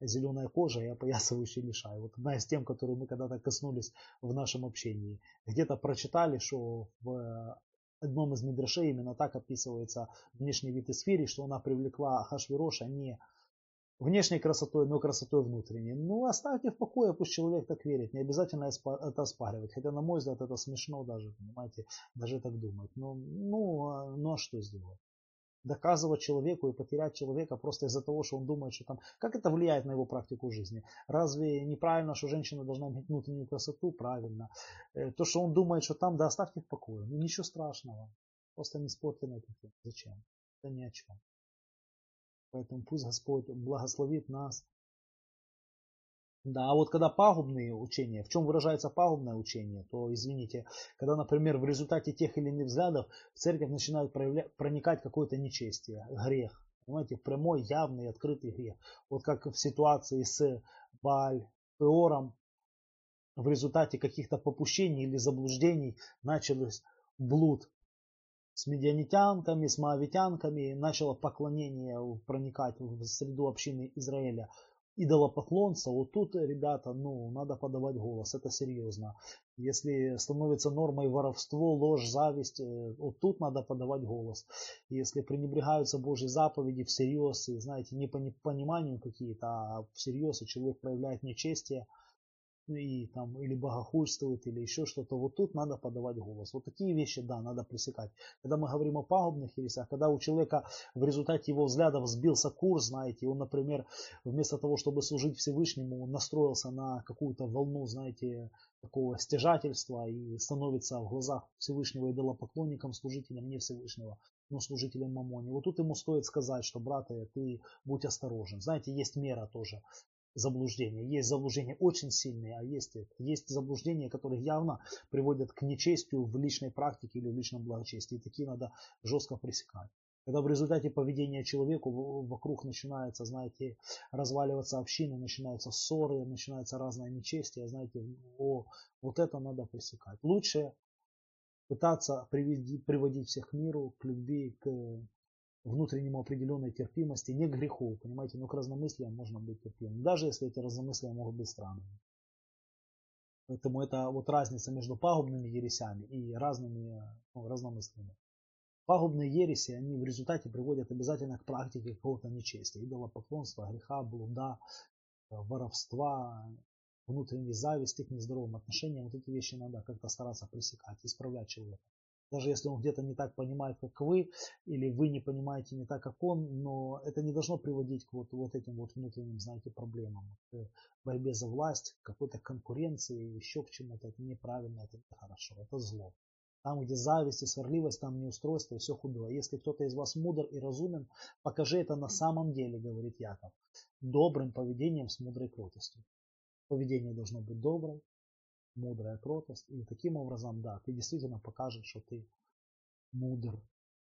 зеленая кожа и опоясывающий лишай. Вот одна из тем, которую мы когда-то коснулись в нашем общении. Где-то прочитали, что в одном из мидрашей именно так описывается внешний вид Исфири, что она привлекла Хашвироша не внешней красотой, но красотой внутренней. Ну, оставьте в покое, пусть человек так верит. Не обязательно это оспаривать. Хотя, на мой взгляд, это смешно даже, понимаете, даже так думать. Но, ну, а, ну а что сделать? доказывать человеку и потерять человека просто из-за того, что он думает, что там... Как это влияет на его практику жизни? Разве неправильно, что женщина должна иметь внутреннюю красоту? Правильно. Э, то, что он думает, что там, да оставьте в покое. Ну, ничего страшного. Просто не спорьте на эту тему. Зачем? Это ни о чем. Поэтому пусть Господь благословит нас. Да, а вот когда пагубные учения, в чем выражается пагубное учение, то, извините, когда, например, в результате тех или иных взглядов в церковь начинает проникать какое-то нечестие, грех, понимаете, прямой, явный, открытый грех. Вот как в ситуации с Баль, Пеором, в результате каких-то попущений или заблуждений начался блуд с медианитянками, с моавитянками, начало поклонение проникать в среду общины Израиля идолопоклонца, вот тут, ребята, ну, надо подавать голос, это серьезно. Если становится нормой воровство, ложь, зависть, э, вот тут надо подавать голос. Если пренебрегаются Божьи заповеди всерьез, и, знаете, не по непониманию какие-то, а всерьез, и человек проявляет нечестие, и там или богохульствует, или еще что-то, вот тут надо подавать голос. Вот такие вещи, да, надо пресекать. Когда мы говорим о пагубных ересях, когда у человека в результате его взглядов сбился курс, знаете, он, например, вместо того, чтобы служить Всевышнему, настроился на какую-то волну, знаете, такого стяжательства и становится в глазах Всевышнего идолопоклонником, служителем не Всевышнего, но служителем Мамони. Вот тут ему стоит сказать, что, брат, ты будь осторожен. Знаете, есть мера тоже заблуждения. Есть заблуждения очень сильные, а есть, есть заблуждения, которые явно приводят к нечестию в личной практике или в личном благочестии. Такие надо жестко пресекать. Когда в результате поведения человеку вокруг начинается, знаете, разваливаться община, начинаются ссоры, начинается разное нечестие, знаете, о, вот это надо пресекать. Лучше пытаться приводить, приводить всех к миру, к любви, к внутреннему определенной терпимости, не к греху, понимаете, но к разномыслиям можно быть терпимым, даже если эти разномыслия могут быть странными. Поэтому это вот разница между пагубными ересями и разными ну, разномыслиями. Пагубные ереси, они в результате приводят обязательно к практике какого-то нечестия, идолопоклонства, греха, блуда, воровства, внутренней зависти к нездоровым отношениям. Вот эти вещи надо как-то стараться пресекать, исправлять человека даже если он где-то не так понимает, как вы, или вы не понимаете не так, как он, но это не должно приводить к вот, вот этим вот внутренним, знаете, проблемам, к борьбе за власть, к какой-то конкуренции, еще к чему-то. Это неправильно, это нехорошо, это зло. Там, где зависть и сварливость, там неустройство и все худое. Если кто-то из вас мудр и разумен, покажи это на самом деле, говорит Яков, добрым поведением с мудрой кротостью. Поведение должно быть доброе, мудрая кротость. И таким образом, да, ты действительно покажешь, что ты мудр,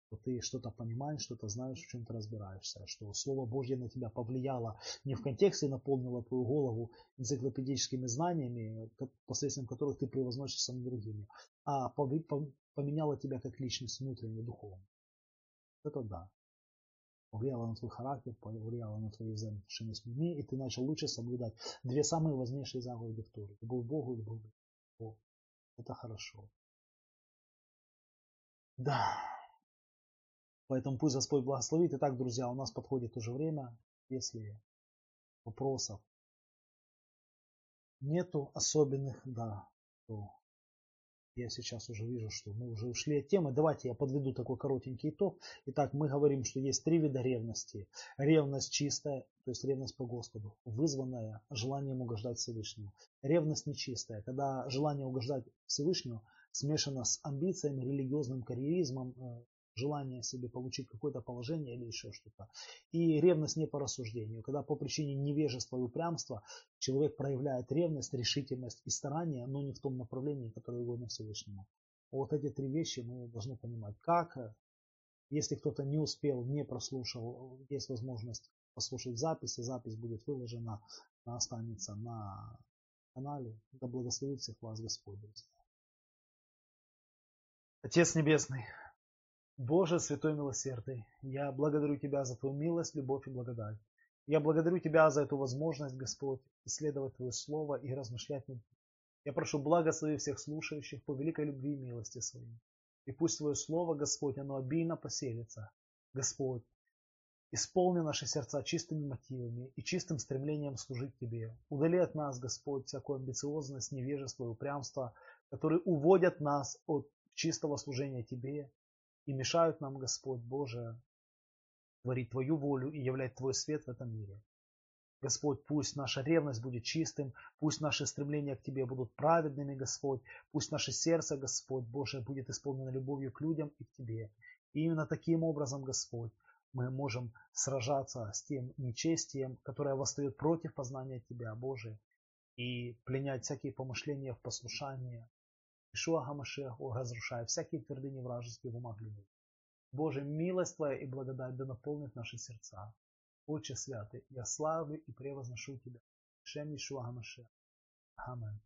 что ты что-то понимаешь, что-то знаешь, в чем ты разбираешься, что Слово Божье на тебя повлияло не в контексте наполнило твою голову энциклопедическими знаниями, посредством которых ты превозносишься над другими, а поменяло тебя как личность внутренне духовно. Это да. Повлияло на твой характер, повлияло на твои взаимоотношения с людьми, и ты начал лучше соблюдать две самые важнейшие заповеди в Торе. Любовь Богу и любовь Богу. Это хорошо. Да. Поэтому пусть Господь благословит. Итак, друзья, у нас подходит уже время. Если вопросов нету особенных, да, то я сейчас уже вижу, что мы уже ушли от темы. Давайте я подведу такой коротенький итог. Итак, мы говорим, что есть три вида ревности. Ревность чистая, то есть ревность по Господу, вызванная желанием угождать Всевышнему. Ревность нечистая, когда желание угождать Всевышнему смешано с амбициями, религиозным карьеризмом, э, желание себе получить какое-то положение или еще что-то. И ревность не по рассуждению, когда по причине невежества и упрямства человек проявляет ревность, решительность и старание, но не в том направлении, которое угодно Всевышнему. Вот эти три вещи мы должны понимать. Как, если кто-то не успел, не прослушал, есть возможность послушать запись, и запись будет выложена, она останется на канале. Да благословит всех вас Господь. Отец Небесный, Боже, святой милосердный, я благодарю Тебя за Твою милость, любовь и благодать. Я благодарю Тебя за эту возможность, Господь, исследовать Твое Слово и размышлять над ним. Я прошу благослови всех слушающих по великой любви и милости Своей. И пусть Твое Слово, Господь, оно обильно поселится. Господь, исполни наши сердца чистыми мотивами и чистым стремлением служить Тебе. Удали от нас, Господь, всякую амбициозность, невежество и упрямство, которые уводят нас от чистого служения Тебе и мешают нам, Господь Боже, творить Твою волю и являть Твой свет в этом мире. Господь, пусть наша ревность будет чистым, пусть наши стремления к Тебе будут праведными, Господь, пусть наше сердце, Господь, Боже, будет исполнено любовью к людям и к Тебе. И именно таким образом, Господь, мы можем сражаться с тем нечестием, которое восстает против познания Тебя, Боже, и пленять всякие помышления в послушание. Ишуа Гамашеху, разрушая всякие твердыни вражеские в умах людей. Боже, милость Твоя и благодать да наполнит наши сердца. Отче святый, я славлю и превозношу Тебя. Шем Ишуа Гамашех. Аминь.